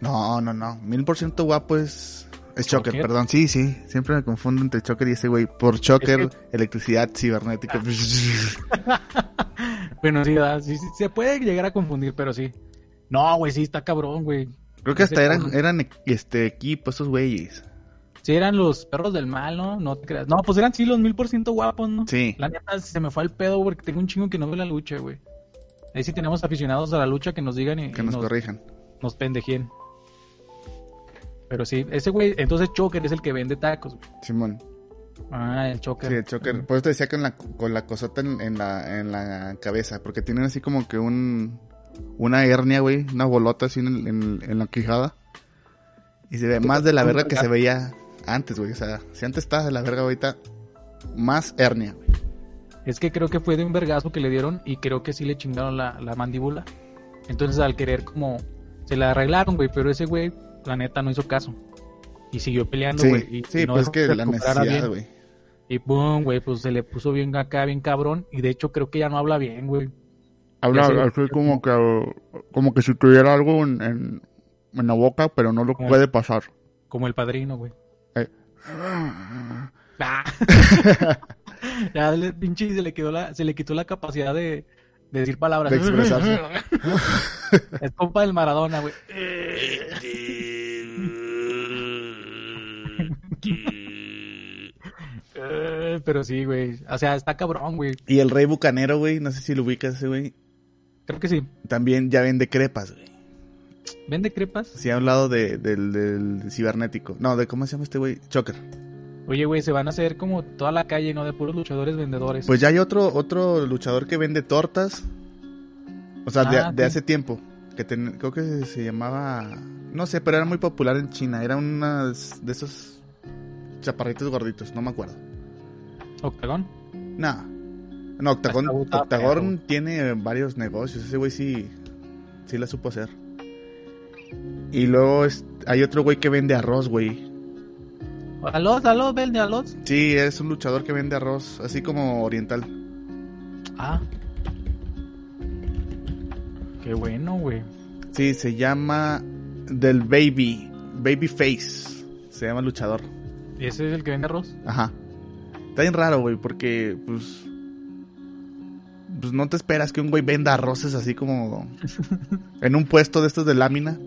No, no, no. Mil por ciento guapo es... Es Choker, perdón. Sí, sí. Siempre me confundo entre Choker y ese güey. Por Choker, Es electricidad, cibernético. *laughs* *laughs* Bueno, sí, sí, sí, se puede llegar a confundir, pero sí. No, güey, sí, está cabrón, güey. Creo que hasta eran, eran este equipo, estos güeyes. Sí, eran los perros del mal, ¿no? No te creas. No, pues eran sí los mil por ciento guapos, ¿no? Sí. La neta se me fue al pedo porque tengo un chingo que no ve la lucha, güey. Ahí sí tenemos aficionados a la lucha que nos digan y, Que y nos nos, corrijan. nos pendejien. Pero sí, ese güey, entonces Choker es el que vende tacos, güey. Simón. Ah, el Choker. Sí, el Choker. Por eso te decía la, con la cosota en, en la, en la cabeza. Porque tienen así como que un... Una hernia, güey. Una bolota así en, en, en la quijada. Y se ve más de la verga que se veía antes, güey. O sea, si antes estaba de la verga ahorita, más hernia, güey. Es que creo que fue de un vergazo que le dieron y creo que sí le chingaron la, la mandíbula. Entonces al querer como... Se la arreglaron, güey, pero ese güey, la neta, no hizo caso. Y siguió peleando, Sí, güey. y- sí y no pues que la necesidad, güey. Y pum, güey, pues se le puso bien acá, bien cabrón. Y de hecho creo que ya no habla bien, güey. Habla así como que, como que si tuviera algo en, en, en la boca, pero no lo Como- puede pasar. Como el padrino, güey. Eh. Ah. *laughs* *laughs* ya le, pinche, se le quedó la, se le quitó la capacidad de, de decir palabras. De expresarse. *laughs* es compa del Maradona, güey. Eh, pero sí, güey. O sea, está cabrón, güey. Y el rey bucanero, güey, no sé si lo ubicas ese, güey. Creo que sí. También ya vende crepas, güey. ¿Vende crepas? Sí, ha hablado de, del, del cibernético. No, de cómo se llama este güey. Choker. Oye, güey, se van a hacer como toda la calle, ¿no? De puros luchadores vendedores. Pues ya hay otro, otro luchador que vende tortas. O sea, de, Ah, de sí. hace tiempo. Que ten- creo que se llamaba. No sé, pero era muy popular en China. Era unas de esos chaparritos gorditos, no me acuerdo. Octagón. No. No, Octagón, Octagón tiene varios negocios. Ese güey sí, sí la supo hacer. Y luego es- hay otro güey que vende arroz, güey. Alos, alos, vende alos. Sí, es un luchador que vende arroz, así como oriental. Ah. Qué bueno, güey. Sí, se llama Del Baby, Babyface. Se llama luchador. ¿Y ese es el que vende arroz? Ajá. Está bien raro, güey, porque pues pues no te esperas que un güey venda arroces así como *laughs* en un puesto de estos de lámina.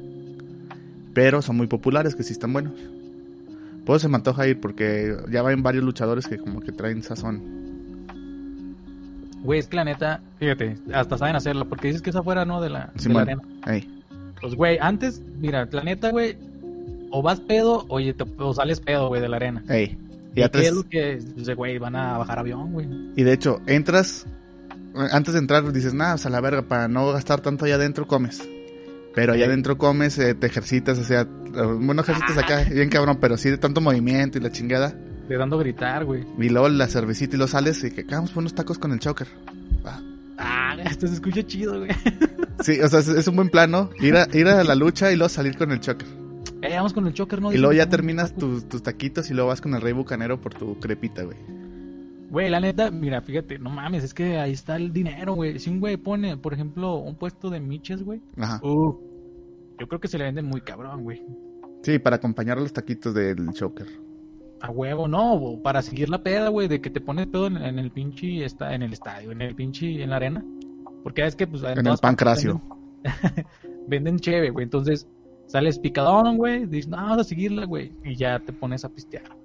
Pero son muy populares, que sí están buenos. Pues se me antoja ir porque ya van varios luchadores que como que traen sazón. Güey, es que la neta, fíjate, hasta saben hacerlo, porque dices que es afuera, ¿no? De la, de la arena. Pues, güey, antes, mira, la neta, güey, o vas pedo, oye, te- o sales pedo, güey, de la arena. Ey. Y Y, atrás- es lo que, güey, van a bajar avión, güey. y de hecho, entras, antes de entrar dices, nada, o sea, la verga, para no gastar tanto allá adentro comes. Pero allá adentro comes, eh, te ejercitas, o sea, bueno, ejercitas acá, bien cabrón, pero sí de tanto movimiento y la chingada. De dando a gritar, güey. Y luego la cervecita y luego sales y que vamos por unos tacos con el choker. Ah. Ah, esto se escucha chido, güey. Sí, o sea, es, un buen plano. Ir a, ir a la lucha y luego salir con el choker. Eh, vamos con el choker, ¿no? Y luego ya terminas tus, tus taquitos y luego vas con el rey bucanero por tu crepita, güey. Güey, la neta, mira, fíjate, no mames, es que ahí está el dinero, güey. Si un güey pone, por ejemplo, un puesto de miches, güey. Ajá. Uh, yo creo que se le venden muy cabrón, güey. Sí, para acompañar a los taquitos del choker. A huevo, no, para seguir la peda, güey, de que te pones pedo en, en el pinche, está, en el estadio, en el pinche, en la arena. Porque es que, pues, En el todas partes pancracio. Venden, *laughs* venden cheve, güey. Entonces, sales picadón, güey. Dices, no, vamos a seguirla, güey. Y ya te pones a pistear.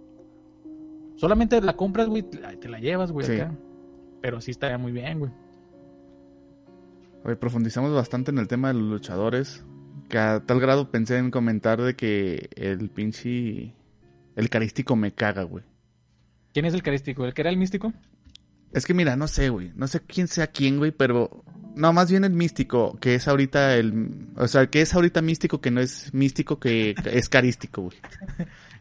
Solamente la compras, güey, te la, llevas, güey, Sí. acá. Pero sí estaría muy bien, güey. Oye, profundizamos bastante en el tema de los luchadores. Que a tal grado pensé en comentar de que el pinche. El carístico me caga, güey. ¿Quién es el carístico? ¿El que era el místico? Es que mira, no sé, güey. No sé quién sea quién, güey, pero. No, más bien el místico, que es ahorita el. O sea, que es ahorita místico, que no es místico, que *laughs* es carístico, güey.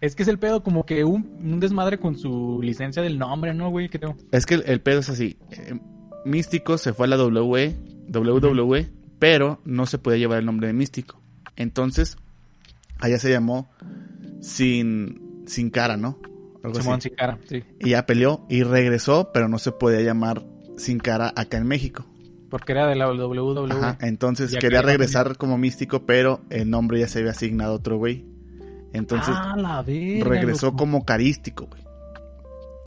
Es que es el pedo como que un, un desmadre con su licencia del nombre, ¿no, güey? Creo. Es que el, el pedo es así. eh, místico se fue a la WWE, WWE, pero no se podía llevar el nombre de místico. Entonces, allá se llamó sin, sin cara, ¿no? Simón Sicara, sí. Y ya peleó y regresó, pero no se podía llamar sin cara acá en México. Porque era de la WWE. Ajá, entonces quería regresar como místico, pero el nombre ya se había asignado a otro güey. Entonces ah, la verga, regresó loco. como carístico, güey.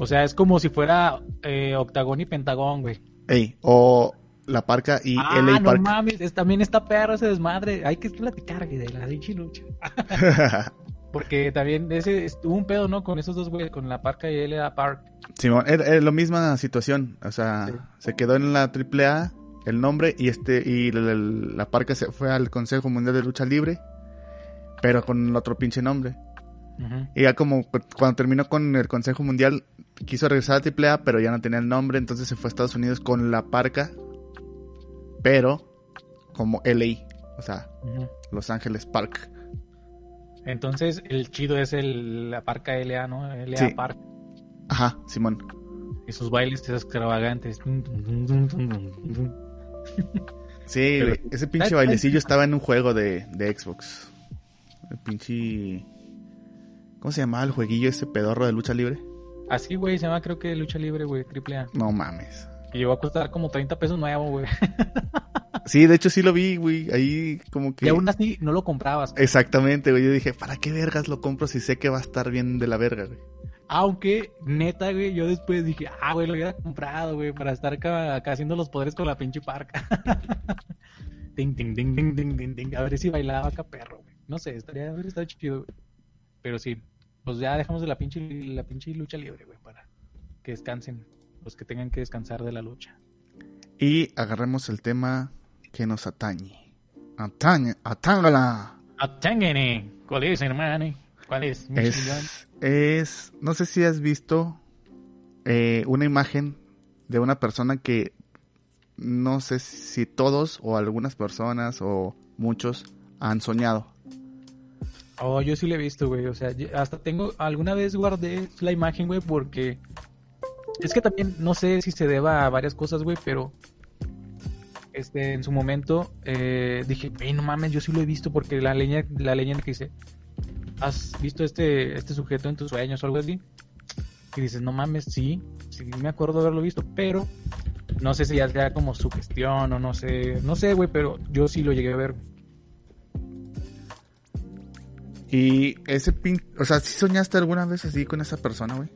O sea, es como si fuera eh, Octagón y Pentagón, güey. Ey, o La Parca y ah, LA no Park. mames, es- también está perro ese desmadre. Hay que platicar, güey, de la pinche lucha. *laughs* Porque también ese estuvo un pedo, ¿no? Con esos dos, güey, con la Parca y LA Park. Simón, era, era la misma situación. O sea, Sí. se quedó en la AAA el nombre y este y la, Parca se fue al Consejo Mundial de Lucha Libre, pero con el otro pinche nombre. Ujú. Y ya como cu- cuando terminó con el Consejo Mundial, quiso regresar a AAA, pero ya no tenía el nombre, entonces se fue a Estados Unidos con la Parca, pero como LA, o sea. Los Ángeles Park. Entonces, el chido es el, la Parca LA, ¿no? LA Sí. Park. Ajá, Simón. Y sus bailes extravagantes. Sí, güey, ese pinche bailecillo estaba en un juego de, de Xbox. El pinche... ¿Cómo se llamaba el jueguillo ese pedorro de lucha libre? Así, güey, se llama creo que lucha libre, güey, triple A. No mames. Que llegó a costar como 30 pesos nuevo, güey. *laughs* Sí, de hecho sí lo vi, güey. Ahí como que... Y aún así no lo comprabas. Exactamente, güey. Yo dije, ¿para qué vergas lo compro si sé que va a estar bien de la verga, güey? Aunque, neta, güey, yo después dije, ah, güey, lo hubiera comprado, güey, para estar acá, acá haciendo los poderes con la pinche parca. *laughs* ting, ting, ting, ting, ting, ting. A ver si bailaba acá perro, güey. No sé, estaría, estado chido, güey. Pero sí, pues ya dejamos de la pinche, la pinche lucha libre, güey, para que descansen los que tengan que descansar de la lucha. Y agarremos el tema que nos atañe. Atañe, atángala. Atángene, ¿cuál es, hermano? ¿Cuál es? Es, es, no sé si has visto eh, una imagen de una persona que no sé si todos o algunas personas o muchos han soñado. Oh, yo sí lo he visto, güey. O sea, hasta tengo. Alguna vez guardé la imagen, güey, porque. Es que también no sé si se deba a varias cosas, güey, pero. Este, en su momento eh, dije, güey, no mames, yo sí lo he visto porque la leña, la leyenda que dice, ¿has visto este, este sujeto en tus sueños o algo así? Y dices, no mames, sí, sí me acuerdo de haberlo visto, pero no sé si ya sea como sugestión o no sé, no sé, güey, pero yo sí lo llegué a ver. Y ese pin, o sea, ¿sí soñaste alguna vez así con esa persona, güey?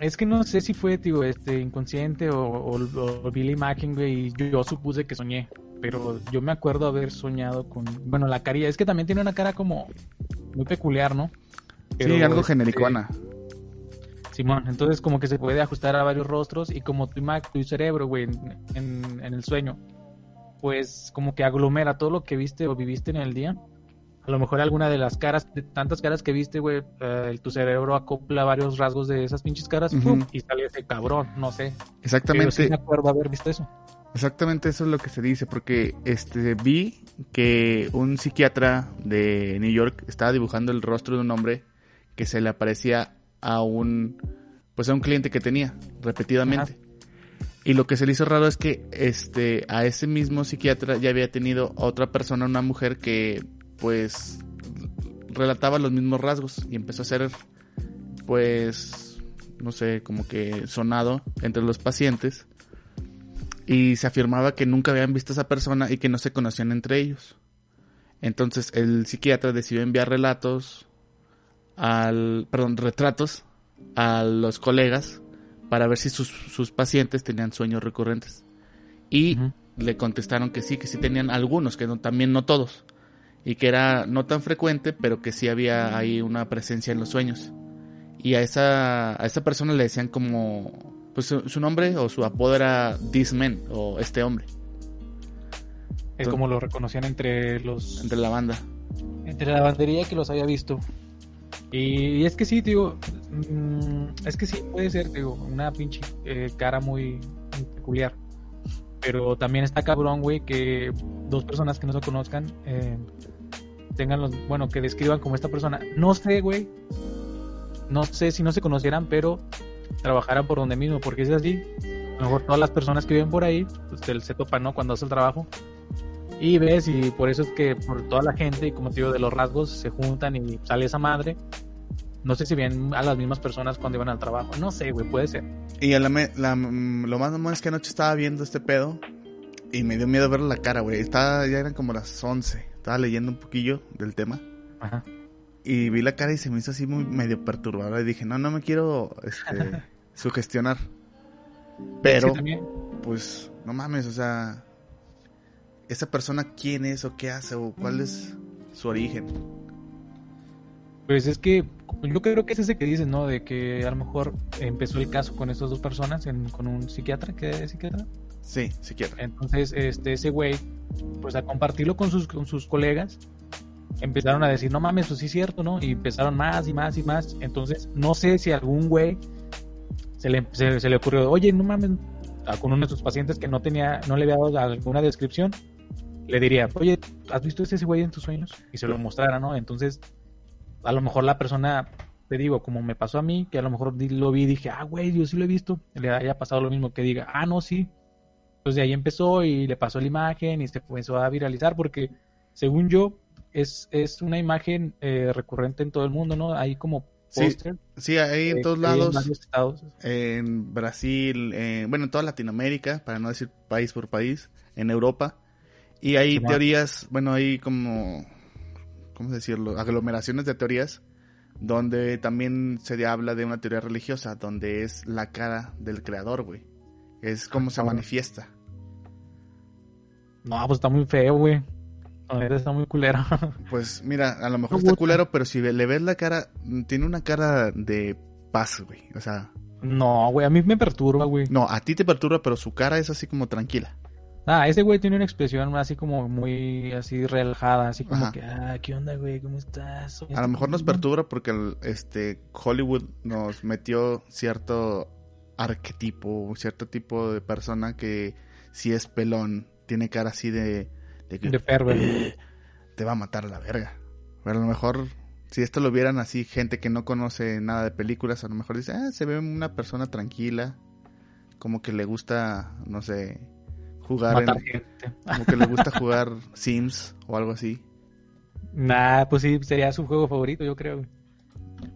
Es que no sé si fue, tío, este, inconsciente o, o, o vi la imagen, güey, y yo, yo supuse que soñé. Pero yo me acuerdo haber soñado con, bueno, la carilla, es que también tiene una cara como muy peculiar, ¿no? Pero, sí, algo este, genericona. Simón, entonces como que se puede ajustar a varios rostros y como tu, tu cerebro, güey, en, en- en el sueño, pues como que aglomera todo lo que viste o viviste en el día. A lo mejor alguna de las caras, de tantas caras que viste, güey, eh, tu cerebro acopla varios rasgos de esas pinches caras y sale ese cabrón, no sé. Pero Exactamente. sí me acuerdo haber visto eso. Exactamente eso es lo que se dice, porque este vi que un psiquiatra de New York estaba dibujando el rostro de un hombre que se le aparecía a un pues a un cliente que tenía repetidamente. Y lo que se le hizo raro es que este a ese mismo psiquiatra ya había tenido a otra persona, una mujer que pues relataba los mismos rasgos y empezó a ser pues no sé, como que sonado entre los pacientes y se afirmaba que nunca habían visto a esa persona y que no se conocían entre ellos. Entonces el psiquiatra decidió enviar relatos al, perdón, retratos a los colegas para ver si sus, sus pacientes tenían sueños recurrentes. Y le contestaron que sí, que sí tenían algunos, que no, también no todos. Y que era no tan frecuente, pero que sí había ahí una presencia en los sueños. Y a esa, a esa persona le decían como, pues su, su nombre o su apodo era This Man, o este hombre, Es como lo reconocían entre los entre la banda. entre la bandería que los había visto. Y, y es que sí, digo, mm, es que sí puede ser, digo, una pinche eh, cara muy, muy peculiar. Pero también está cabrón, güey, que dos personas que no se conozcan eh, tengan los, bueno, que describan como esta persona. No sé, güey, no sé si no se conocieran, pero trabajaran por donde mismo, porque es así. A lo mejor todas las personas que viven por ahí, pues se, se topan, ¿no? Cuando hace el trabajo. Y ves, y por eso es que por toda la gente, y como te digo, de los rasgos se juntan y sale esa madre. No sé si ven a las mismas personas cuando iban al trabajo. No sé, güey, puede ser. Y la la- mm, lo más normal es que anoche estaba viendo este pedo y me dio miedo verle la cara, güey. Estaba, ya eran como las 11. Estaba leyendo un poquillo del tema Ajá. Y vi la cara y se me hizo así muy medio perturbadora y dije, no, no me quiero este, *laughs* sugestionar. Pero, Sí, pues, no mames, o sea, esa persona quién es o qué hace o cuál es su origen. Pues es que yo creo que es ese que dices, ¿no? De que a lo mejor empezó el caso con estas dos personas, en- con un psiquiatra, que es psiquiatra. Sí, si quiere. Entonces, este, ese güey, pues a compartirlo con sus, con sus colegas, empezaron a decir, no mames, eso sí es cierto, ¿no? Y empezaron más y más y más. Entonces, no sé si algún güey se le, se, se le ocurrió, oye, no mames, con uno de sus pacientes que no tenía, no le había dado alguna descripción, le diría, oye, ¿has visto ese güey en tus sueños? Y se lo mostrara, ¿no? Entonces, a lo mejor la persona, te digo, como me pasó a mí, que a lo mejor lo vi y dije, ah, güey, yo sí lo he visto, le haya pasado lo mismo, que diga, ah, no, sí. Pues de ahí empezó y le pasó la imagen y se empezó a viralizar porque, según yo, es, es una imagen eh, recurrente en todo el mundo, ¿no? Hay como Sí, póster. Sí, ahí en eh, todos hay lados. varios estados. en Brasil, eh, bueno, en toda Latinoamérica, para no decir país por país, en Europa. Y hay teorías, bueno, hay como, ¿cómo decirlo? Aglomeraciones de teorías donde también se habla de una teoría religiosa, donde es la cara del creador, güey. Es como se cabrón. manifiesta. No, pues está muy feo, güey. Está muy culera. *laughs* Pues mira, a lo mejor Me está gusta. culero, pero si le ves la cara, tiene una cara de paz, güey. O sea, no, güey, a mí me perturba, güey. no, a ti te perturba, pero su cara es así como tranquila. Ah, ese güey tiene una expresión así como muy así relajada, así como Ajá. que, ah, ¿qué onda, güey? ¿Cómo estás? A lo mejor nos perturba porque el- este Hollywood nos metió cierto arquetipo, cierto tipo de persona que si es pelón, tiene cara así de, de que De perver. "Eh, te va a matar a la verga. Pero a lo mejor si esto lo vieran así gente que no conoce nada de películas, a lo mejor dice, ah, se ve una persona tranquila, como que le gusta, no sé, jugar Matar en, gente. como que le gusta *laughs* jugar Sims o algo así. Nah, pues sí, sería su juego favorito, yo creo.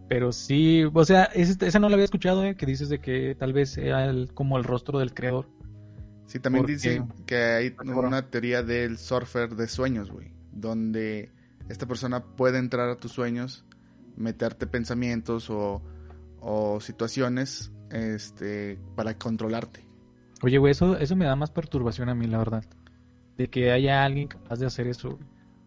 Pero sí, o sea, ese no lo había escuchado, eh, que dices de que tal vez sea el- como el rostro del creador. Sí, también dicen que hay cabrón. una teoría del surfer de sueños, güey, donde esta persona puede entrar a tus sueños, meterte pensamientos o, o situaciones este, para controlarte. Oye, güey, eso, eso me da más perturbación a mí, la verdad. De que haya alguien capaz de hacer eso.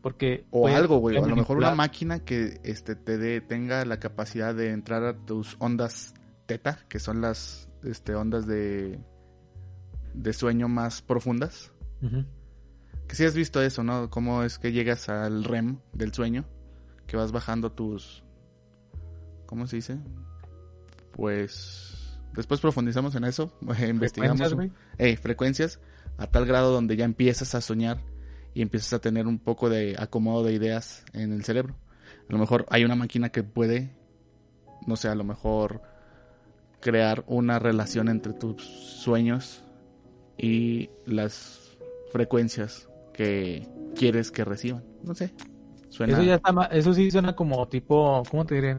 Porque. O algo, güey, a lo mejor una máquina que este, te dé, tenga la capacidad de entrar a tus ondas teta, que son las este, ondas de, de sueño más profundas. Que si has visto eso, ¿no? Cómo es que llegas al REM del sueño, que vas bajando tus... ¿Cómo se dice? Pues... Después profundizamos en eso, *laughs* investigamos Frecuencias. Ey, frecuencias a tal grado donde ya empiezas a soñar y empiezas a tener un poco de acomodo de ideas en el cerebro. A lo mejor hay una máquina que puede, no sé, a lo mejor crear una relación entre tus sueños y las frecuencias que quieres que reciban. No sé. Suena Eso ya está ma- eso sí suena como tipo, ¿cómo te diré?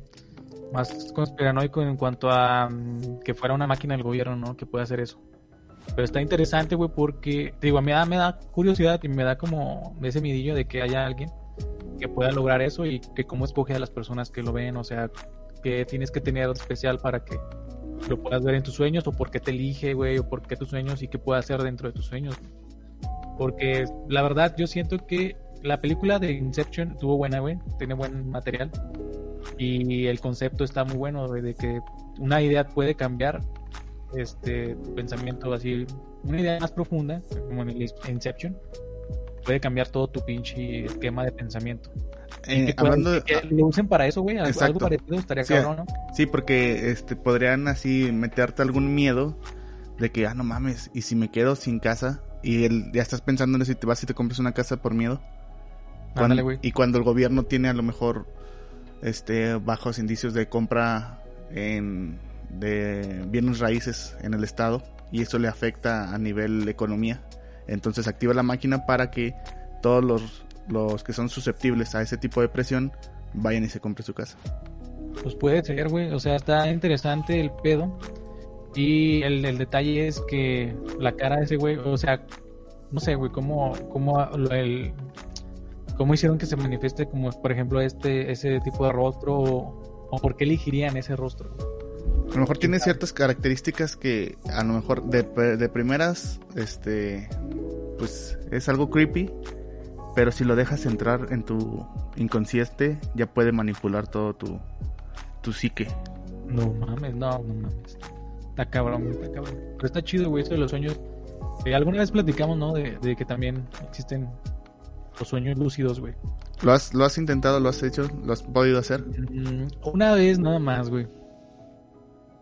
Más conspiranoico en cuanto a mm, que fuera una máquina del gobierno, ¿no? Que pueda hacer eso. Pero está interesante, güey, porque, digo, a mí me da, curiosidad y me da como ese midillo de que haya alguien que pueda lograr eso y que cómo escoge a las personas que lo ven, o sea, que tienes que tener especial para que lo puedas ver en tus sueños o por qué te elige, güey, o por qué tus sueños y qué puede hacer dentro de tus sueños. Porque la verdad yo siento que la película de Inception estuvo buena, güey, tiene buen material y el concepto está muy bueno, güey, de que una idea puede cambiar este pensamiento así, una idea más profunda, como en el Inception, puede cambiar todo tu pinche esquema de pensamiento. Eh, que, hablando de- que lo usen para eso, güey, algo, parecido estaría Sí, cabrón, ¿no? Sí, porque este podrían así meterte algún miedo de que, ah, no mames, y si me quedo sin casa y el, ya estás pensando en si te vas y te compras una casa por miedo. Cuando- Ándale, güey. y cuando el gobierno tiene a lo mejor este bajos indicios de compra en, de bienes raíces en el estado y eso le afecta a nivel economía, entonces activa la máquina para que todos los, los que son susceptibles a ese tipo de presión vayan y se compren su casa. Pues puede ser, güey. O sea, está interesante el pedo. Y el, el detalle es que la cara de ese güey, o sea, no sé, güey, cómo, cómo, el, cómo hicieron que se manifieste como, por ejemplo, este ese tipo de rostro o, o por qué elegirían ese rostro. A lo mejor tiene ciertas características que a lo mejor de, de primeras, este, pues es algo creepy, pero si lo dejas entrar en tu inconsciente, ya puede manipular todo tu, tu psique. No mames, no, no mames. Está cabrón, está cabrón. Pero está chido, güey, eso de los sueños. Eh, alguna vez platicamos, ¿no? De, de que también existen los sueños lúcidos, güey. ¿Lo has, ¿Lo has intentado, lo has hecho, lo has podido hacer? Mm, Una vez nada más, güey.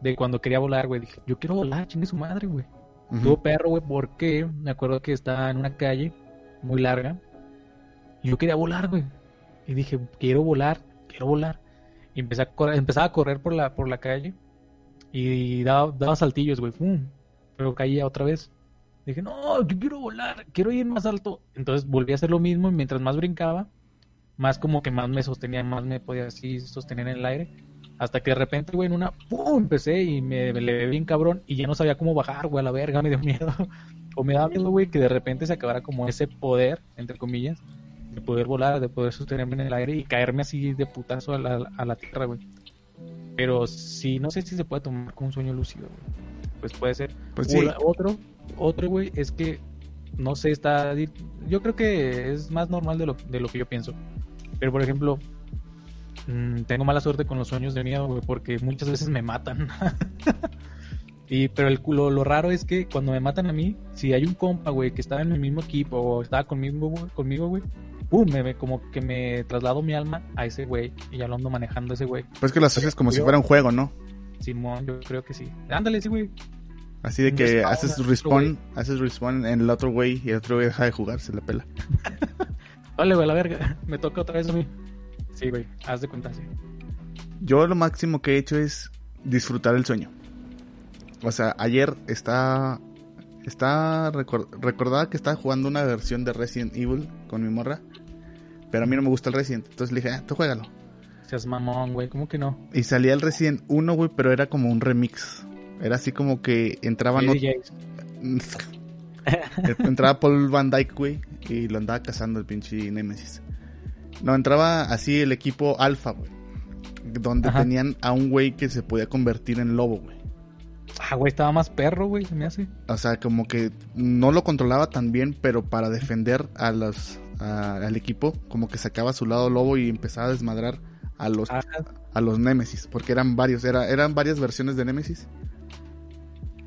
De cuando quería volar, güey. Dije, yo quiero volar, chingue su madre, güey. Ujú. Estuvo perro, güey, porque me acuerdo que estaba en una calle muy larga. Y yo quería volar, güey. Y dije, quiero volar, quiero volar. Y empecé a correr, empezaba a correr por la, por la calle. Y daba, daba saltillos, güey. Pero caía otra vez. Dije, no, yo quiero volar, quiero ir más alto. Entonces volví a hacer lo mismo y mientras más brincaba, más como que más me sostenía, más me podía así sostener en el aire. Hasta que de repente, güey, en una, ¡pum! Empecé y me, me levé bien cabrón y ya no sabía cómo bajar, güey, a la verga, *laughs* me dio miedo. o me daba miedo, güey, que de repente se acabara como ese poder, entre comillas, de poder volar, de poder sostenerme en el aire y caerme así de putazo a la, a la tierra, güey. Pero sí, no sé si se puede tomar como un sueño lúcido, güey. Pues puede ser. Pues sí, otro, otro, güey, es que no sé, está. Yo creo que es más normal de lo, de lo que yo pienso. Pero, por ejemplo, mm, tengo mala suerte con los sueños de miedo, güey, porque muchas veces me matan. *laughs* y, pero el, culo- lo raro es que cuando me matan a mí, si hay un compa, güey, que estaba en mi mismo equipo o estaba conmigo, güey, conmigo, güey, pum, me, como que me traslado mi alma a ese güey y ya lo ando manejando a ese güey. pues que lo haces como si fuera un juego, ¿no? Simón, yo creo que sí. Ándale, sí, güey. Así de que respawn, haces respawn, haces respawn en el otro güey y el otro güey deja de jugar, se la pela. *laughs* Vale, güey, la verga. *laughs* Me toca otra vez a mí. Sí, güey, haz de cuenta, sí. Yo lo máximo que he hecho es disfrutar el sueño. O sea, ayer está. Está. recor- recordaba que estaba jugando una versión de Resident Evil con mi morra. Pero a mí no me gusta el Resident. Entonces le dije, ah, tú juégalo. Seas mamón, güey, ¿cómo que no? Y salía el Resident 1, güey, pero era como un remix. Era así como que entraban. Ot- DJs. *laughs* entraba Paul Van Dyke, güey, y lo andaba cazando el pinche Nemesis. No, entraba así el equipo Alpha, güey. Donde Ajá. tenían a un güey que se podía convertir en lobo, güey. Ah, güey, estaba más perro, güey, se me hace. O sea, como que no lo controlaba tan bien, pero para defender a los, a- al equipo, como que sacaba a su lado lobo y empezaba a desmadrar a los, Ajá. a los Nemesis, porque eran varios, era, eran varias versiones de Nemesis.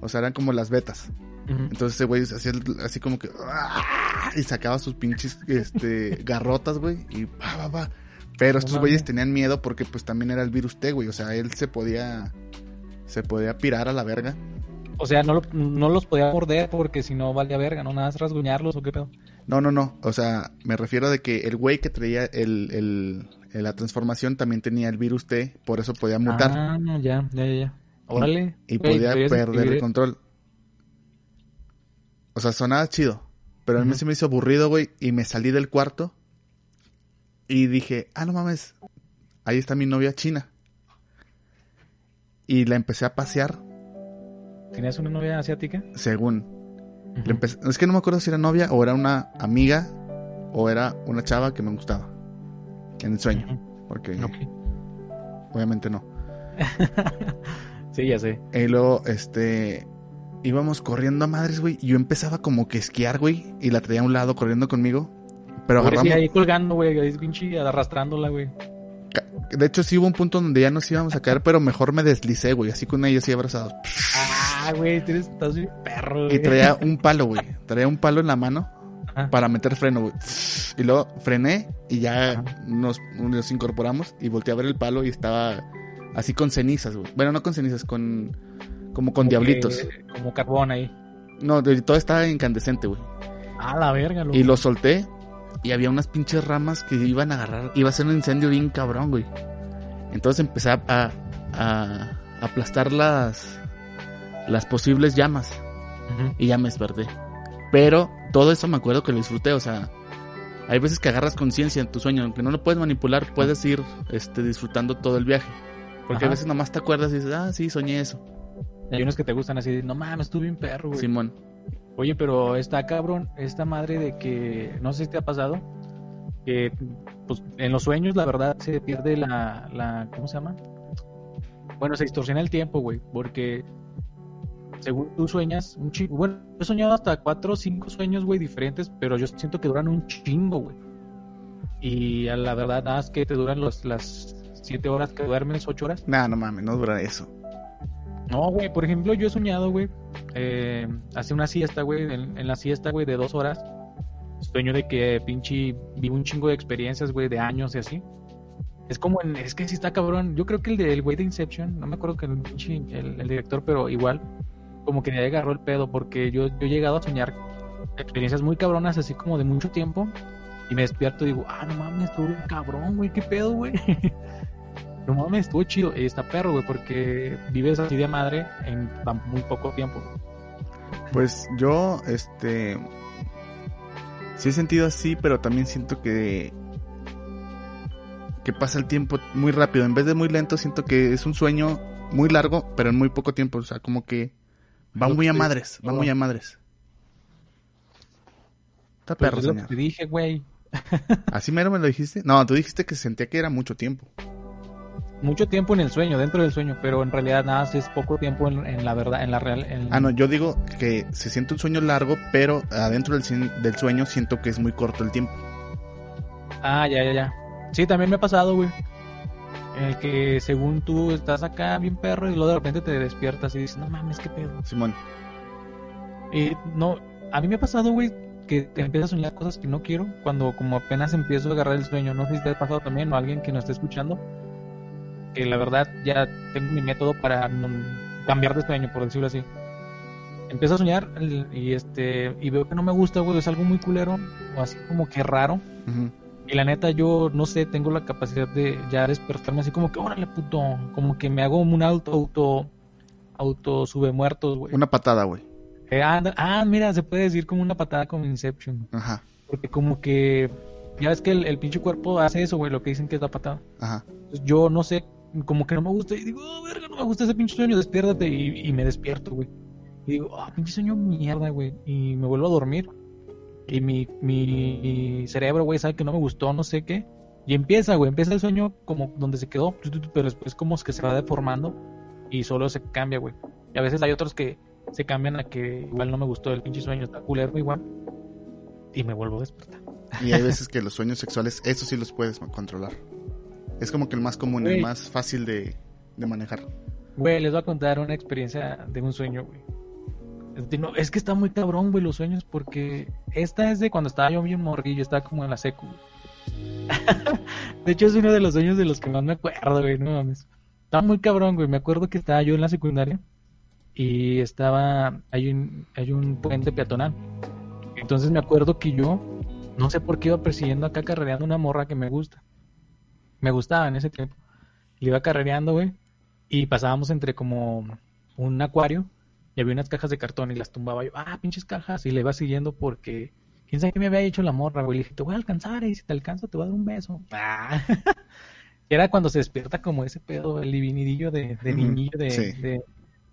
O sea, eran como las betas. Entonces ese güey hacía así como que... ¡ah! Y sacaba sus pinches este, *laughs* garrotas, güey. Y pa, pa, pa. Pero estos güeyes tenían miedo porque pues también era el virus T, güey. O sea, él se podía... Se podía pirar a la verga. O sea, no, lo- no los podía morder porque si no valía verga, ¿no? Nada más rasguñarlos o qué pedo. No, no, no. O sea, me refiero de que el güey que traía el, el- el- la transformación también tenía el virus T. Por eso podía mutar. Ah, ya, ya, ya, ya. Órale. y podía perder el control. O sea, sonaba chido. Pero a mí se me hizo aburrido, güey. Y me salí del cuarto. Y dije, ah, no mames. Ahí está mi novia china. Y la empecé a pasear, ¿Tenías una novia asiática? según. Le empecé- es que no me acuerdo si era novia o era una amiga o era una chava que me gustaba. En el sueño. Porque obviamente no. *laughs* Sí, ya sé. Y luego, este, íbamos corriendo a madres, güey. Y yo empezaba como que esquiar, güey. Y la traía a un lado corriendo conmigo. Pero sí, agarramos. ahí colgando, güey, ahí pinche arrastrándola, güey. De hecho, sí hubo un punto donde ya nos íbamos a caer, pero mejor me deslicé, güey. Así con ellos, así abrazados. Ah, güey, tienes, estás bien perro, Y güey. traía *laughs* un palo, güey. Traía un palo en la mano Ajá. para meter freno, güey. Y luego frené y ya nos, nos incorporamos y volteé a ver el palo y estaba así con cenizas, güey. Bueno, no con cenizas, con como con Como diablitos. que- Como carbón ahí. No, todo estaba incandescente, güey. Ah, la verga, loco. Y lo solté y había unas pinches ramas que iban a agarrar. Iba a ser un incendio bien cabrón, güey. Entonces empecé a, a, a aplastar las, las posibles llamas y ya me desperté. Pero todo eso me acuerdo que lo disfruté, o sea, hay veces que agarras conciencia en tu sueño, aunque no lo puedes manipular, puedes ir este, disfrutando todo el viaje. Porque a veces nomás te acuerdas y dices, ah, sí, soñé eso, Hay unos que te gustan así, no mames, estuve bien perro, güey. Simón. Oye, pero está cabrón, esta madre de que, no sé si te ha pasado, que pues en los sueños la verdad se pierde la, la ¿cómo se llama? Bueno, se distorsiona el tiempo, güey, porque según tú sueñas un chingo, bueno, yo he soñado hasta cuatro o cinco sueños, güey, diferentes, pero yo siento que duran un chingo, güey. Y a la verdad, nada más que te duran los, las siete horas que duermes, ocho horas. Nah, no mames, no dura eso. No, güey, por ejemplo, yo he soñado, güey, eh, hace una siesta, güey, en, la siesta, güey, de dos horas. Sueño de que pinche vivo un chingo de experiencias, güey, de años y así. Es como en, es que sí está cabrón. Yo creo que el del güey de Inception, no me acuerdo que el pinche, el, director, pero igual, como que ya agarró el pedo, porque yo, yo he llegado a soñar experiencias muy cabronas, así como de mucho tiempo, y me despierto y digo, ah, no mames, estuvo bien cabrón, güey, qué pedo, güey. *laughs* No mames, estuvo chido. Y está perro, güey, porque vives así de madre en muy poco tiempo. Pues yo, este, sí he sentido así, pero también siento que que pasa el tiempo muy rápido. En vez de muy lento, siento que es un sueño muy largo, pero en muy poco tiempo. O sea, como que va muy a madres, va no. muy a madres. Está Pues perro, es lo que señor. te dije, güey. ¿Así mero me lo dijiste? No, tú dijiste que sentía que era mucho tiempo. Mucho tiempo en el sueño, dentro del sueño, pero en realidad nada más es poco tiempo en, en la verdad, en la real. en- Ah, no, yo digo que se siente un sueño largo, pero adentro del, del sueño siento que es muy corto el tiempo. Ah, ya, ya, ya. Sí, también me ha pasado, güey. En el que según tú estás acá bien perro y luego de repente te despiertas y dices, no mames, qué pedo. Simón, Y no, a mí me ha pasado, güey, que te empiezas a soñar cosas que no quiero cuando como apenas empiezo a agarrar el sueño. No sé si te ha pasado también o alguien que nos esté escuchando. Que la verdad ya tengo mi método para cambiar de sueño, por decirlo así. Empiezo a soñar y este y veo que no me gusta, güey, es algo muy culero o así como que raro. Y la neta, yo no sé, tengo la capacidad de ya despertarme así como que, órale, puto. Como que me hago un auto, auto, auto sube muertos, güey. una patada, güey. Eh, anda- ah, mira, se puede decir como una patada como Inception. Ajá, Porque como que, ya ves que el, el pinche cuerpo hace eso, güey, lo que dicen que es la patada. ajá. Yo no sé, como que no me gusta y digo, oh, verga, no me gusta ese pinche sueño, despiértate. Y, y me despierto, güey. Y digo, ah, pinche sueño mierda, güey. Y me vuelvo a dormir. Y mi, mi cerebro, güey, sabe que no me gustó, no sé qué. Y empieza, güey, empieza el sueño como donde se quedó, pero después como que se va deformando y solo se cambia, güey. Y a veces hay otros que se cambian a que igual no me gustó el pinche sueño, está culero igual. Y me vuelvo a despertar. Y hay *laughs* veces que los sueños sexuales, eso sí los puedes controlar. Es como que el más común, el Güey. más fácil de, de manejar. Güey, les voy a contar una experiencia de un sueño, güey. No, es que está muy cabrón, güey, los sueños, porque esta es de cuando estaba yo bien morrillo, estaba como en la secu. *laughs* de hecho, es uno de los sueños de los que más me acuerdo, güey, no mames. Estaba muy cabrón, güey. Me acuerdo que estaba yo en la secundaria y estaba. Hay un, hay un puente peatonal. Entonces me acuerdo que yo, no sé por qué iba persiguiendo acá, carrereando una morra que me gusta. Me gustaba en ese tiempo. Le iba carrereando, güey. Y pasábamos entre como un acuario y había unas cajas de cartón y las tumbaba yo. Ah, pinches cajas. Y le iba siguiendo porque. ¿Quién sabe qué me había hecho la morra, güey? Le dije, te voy a alcanzar y si te alcanzo te voy a dar un beso. Ah. *laughs* Era cuando se despierta como ese pedo, el divinidillo de, de niñillo de, sí. de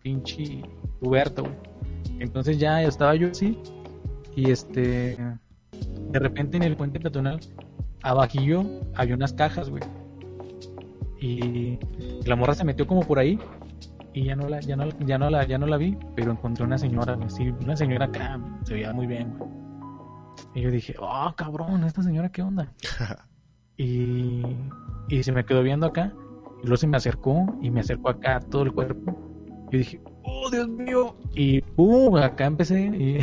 pinche Huberto, güey. Entonces ya estaba yo así y este de repente en el puente peatonal abajillo había unas cajas, güey. Y la morra se metió como por ahí y ya no la, ya no, ya no la, ya no la vi, pero encontré una señora, güey, sí, una señora acá, se veía muy bien, güey. Y yo dije, oh, cabrón, esta señora, ¿qué onda? *laughs* y, y se me quedó viendo acá, y luego se me acercó, y me acercó acá todo el cuerpo. Yo dije, oh, Dios mío. Y pum, acá empecé. Y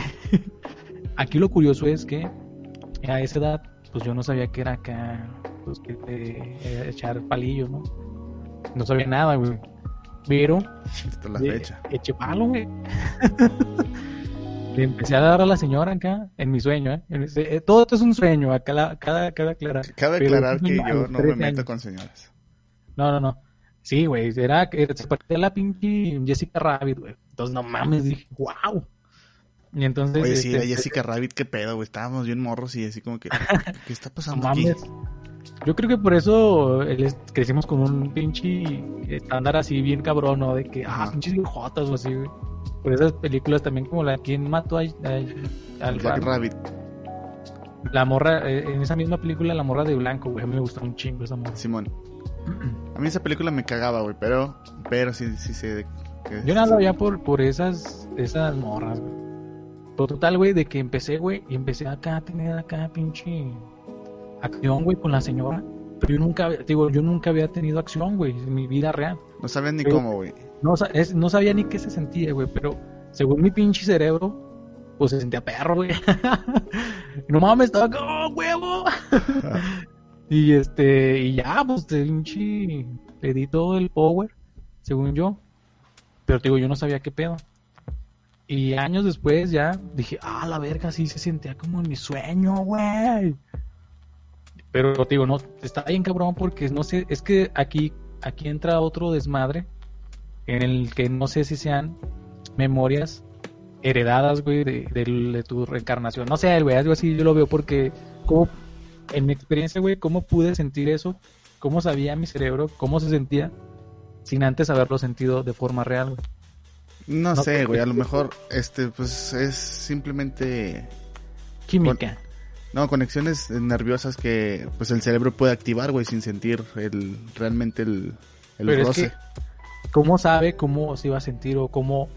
*laughs* aquí lo curioso es que a esa edad, pues yo no sabía que era acá, pues que te, eh, echar palillos, ¿no? No sabía nada, güey. Pero Hasta la eh, fecha. eché palo, güey. *laughs* Le empecé a dar a la señora acá, en mi sueño, ¿eh? En ese- eh, todo esto es un sueño, acá la, cada, cada aclarar. Cabe aclarar que yo no me 13 meto años. con señoras. No, no, no. Sí, güey, era que se parecía a la pinche Jessica Rabbit, güey. Entonces, no mames, dije, wow. Y entonces. Oye, sí, este, la Jessica Rabbit, qué pedo, güey. Estábamos bien morros y así como que, *laughs* ¿qué está No pasando aquí? Yo creo que por eso crecimos con un pinche estándar así bien cabrón, ¿no? De que, ah, pinches viejotas o así, güey. Por esas películas también como la ¿Quién mató a, a- al Jack Rabbit. La morra, eh, en esa misma película, la morra de blanco, güey. A mí me gustó un chingo esa morra. Simón. A mí esa película me cagaba, güey, pero, pero sí, sí sé de que- Yo nada veía por, por esas, esas morras, güey. Pero total, güey, de que empecé, güey, y empecé acá a tener acá pinche acción, güey, con la señora. Pero yo nunca, digo, yo nunca había tenido acción, güey, en mi vida real. No sabían ni Pero- cómo, güey. No, es- no sabía ni qué se sentía, güey, pero según mi pinche cerebro, pues se sentía perro, güey. *laughs* no mames, estaba como, ¡oh, huevo! *laughs* y este, y ya, pues, de pinche, le di todo el power, según yo. Pero digo, yo no sabía qué pedo. Y años después ya dije, ah, la verga, sí se sentía como en mi sueño, güey. Pero te digo, no, está bien cabrón porque no sé, es que aquí, aquí entra otro desmadre en el que no sé si sean memorias heredadas, güey, de, de- de tu reencarnación. No sé, güey, algo así yo lo veo porque, como, en mi experiencia, güey, cómo pude sentir eso, cómo sabía mi cerebro, cómo se sentía, sin antes haberlo sentido de forma real, güey. No, No, sé, güey. A lo mejor, este, pues es simplemente. Química. No, conexiones nerviosas que pues el cerebro puede activar, güey, sin sentir el realmente el, el Pero es roce. que, ¿cómo sabe cómo se iba a sentir o cómo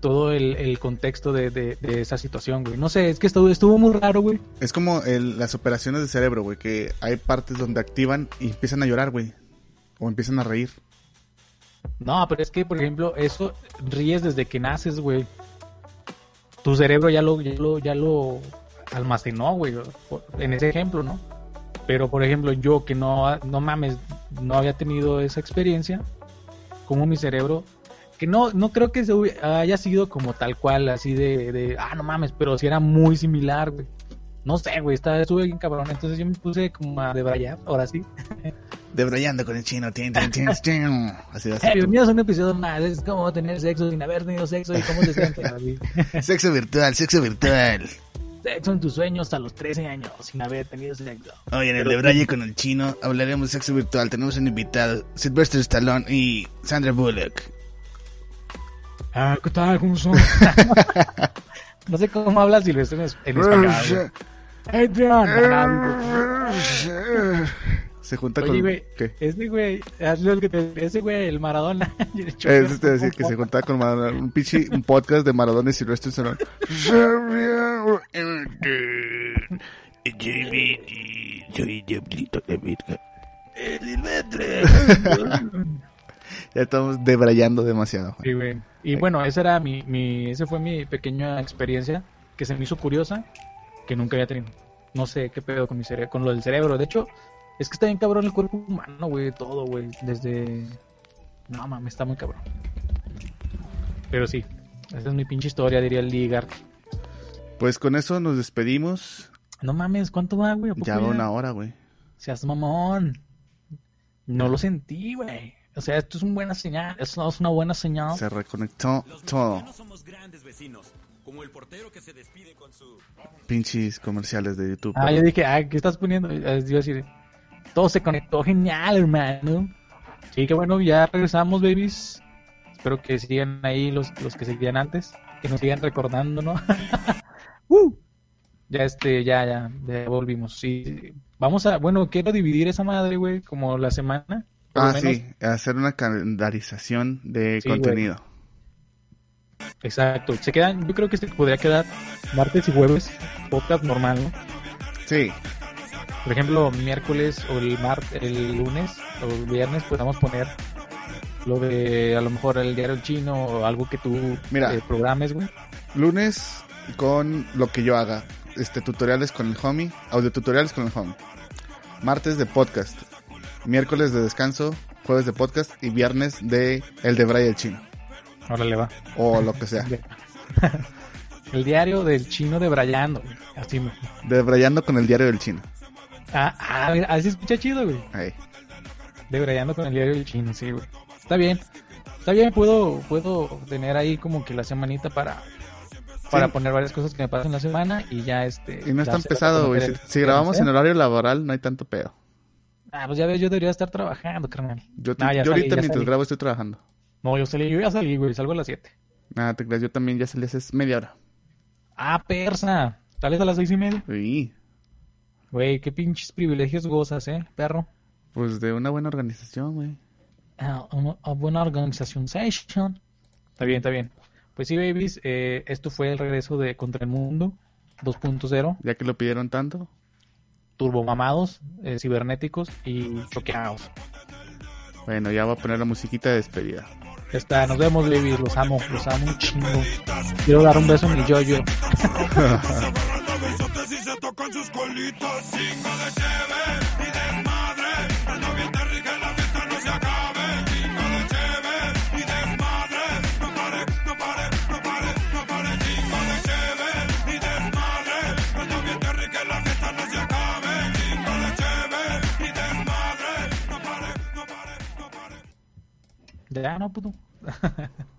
todo el, el contexto de, de- de esa situación, güey? No sé, es que estuvo, estuvo muy raro, güey. Es como el- las operaciones del cerebro, güey, que hay partes donde activan y empiezan a llorar, güey. O empiezan a reír. No, pero es que, por ejemplo, eso ríes desde que naces, güey. Tu cerebro ya lo, ya lo, ya lo almacenó, güey, en ese ejemplo, ¿no? Pero, por ejemplo, yo que no, no mames, no había tenido esa experiencia, como mi cerebro, que no, no creo que se haya sido como tal cual, así de, de ah, no mames, pero sí era muy similar, güey. No sé, güey, estaba, estuve bien cabrón, entonces yo me puse como a debrayar, ahora sí. *laughs* Debrayando con el chino. tin, tin, tin, tin. Así va a ser tú. bienvenidos a un episodio más, es como tener sexo sin haber tenido sexo y cómo se siente. *laughs* Sexo virtual, sexo virtual. Sexo en tus sueños a los 13 años sin haber tenido sexo. Hoy en el Pero- Debraye con el chino hablaremos de sexo virtual. Tenemos un invitado, Sylvester Stallone y Sandra Bullock. Ah, ¿qué tal? ¿Cómo son? *laughs* no sé cómo habla Silvestre en, es- en español. güey. Adrián. Se junta Oye, con... güey, ¿Qué? ese güey, hazle el que te- ese güey, el Maradona. Eso te decía que se juntaba con Maradona. Un pinche un podcast de Maradona y Sylvester Stallone. Soy Diablito de Virga. Ya estamos debrayando demasiado. Sí, güey. Y bueno, esa era mi, mi, esa fue mi pequeña experiencia que se me hizo curiosa, que nunca había tenido. No sé qué pedo con mi cerebro, con lo del cerebro. De hecho, es que está bien cabrón el cuerpo humano, güey, todo, güey, desde... No, mames, está muy cabrón. Pero sí, esa es mi pinche historia, diría el Ligar. Pues con eso nos despedimos. No mames, ¿cuánto va, güey? ¿A poco Ya va una hora, güey. Seas mamón. No lo sentí, güey. O sea, esto es una buena señal. Esto es una buena señal. Se reconectó todo. No somos grandes vecinos, como el portero que se despide con su... Pinches comerciales de YouTube. Ah, yo dije, ah, ¿qué estás poniendo? Eh, Iba a decir, todo se conectó genial, hermano. Sí, que bueno, ya regresamos, babies. Espero que sigan ahí los, los que seguían antes, que nos sigan recordando, ¿no? *laughs* ¡Uh! Ya este, ya, ya, ya volvimos. Sí, vamos a, bueno, quiero dividir esa madre, güey, como la semana. Ah, sí, hacer una calendarización de Sí, güey. contenido. Exacto. Se quedan, yo creo que se podría quedar martes y jueves, podcast normal, ¿no? Sí, Por ejemplo, miércoles o el mar el lunes o el viernes podamos poner lo de a lo mejor el diario chino o algo que tú Mira. eh, programes, güey. lunes con lo que yo haga. Este, tutoriales con el homie, audio tutoriales con el homie. Martes de podcast. Miércoles de descanso, jueves de podcast y viernes de el de Bray el chino. Ahora le va. O lo que sea. *laughs* el diario del chino de Brayando. Así me. De Brayando con el diario del chino. Ah, ah, mira, así escucha chido, güey. Ahí. De Brayando con el diario del chino, sí, güey. Está bien. Está bien, puedo, puedo tener ahí como que la semanita para, para Sí. poner varias cosas que me pasan la semana y ya este. Y no es tan pesado, güey. Si, grabamos en ¿eh? horario laboral, no hay tanto pedo. Ah, pues ya ves, yo debería estar trabajando, carnal. Yo, Ah, ya yo salí, ahorita mientras salí. grabo estoy trabajando. No, yo salí, yo ya salí, güey, salgo a las 7. Nada, te creas, yo también ya salí hace media hora. Ah, persa. Sales a las seis y media. Uy, Güey, qué pinches privilegios gozas, eh, perro. pues de una buena organización, güey. Ah, una, una buena organización session. Está bien, está bien. Pues sí, babies, eh, esto fue el regreso de Contra el Mundo 2.0. Ya que lo pidieron tanto. Turbomamados, eh, cibernéticos y choqueados. Bueno, ya voy a poner la musiquita de despedida. Ya está, nos vemos, babies. Los amo, los amo un chingo. Quiero dar un beso a mi yo-yo. *laughs* y se tocan sus colitas. Chingo de cheve y desmadre. Ando bien de rica, la fiesta no se acabe. Chingo de cheve y desmadre. No pare, no pare, no pare, no pare. Chingo de cheve y desmadre. Ando bien de rica, la fiesta no se acabe. Chingo de cheve y desmadre. No pare, no pare, no pare. Ya, no, puto. *laughs*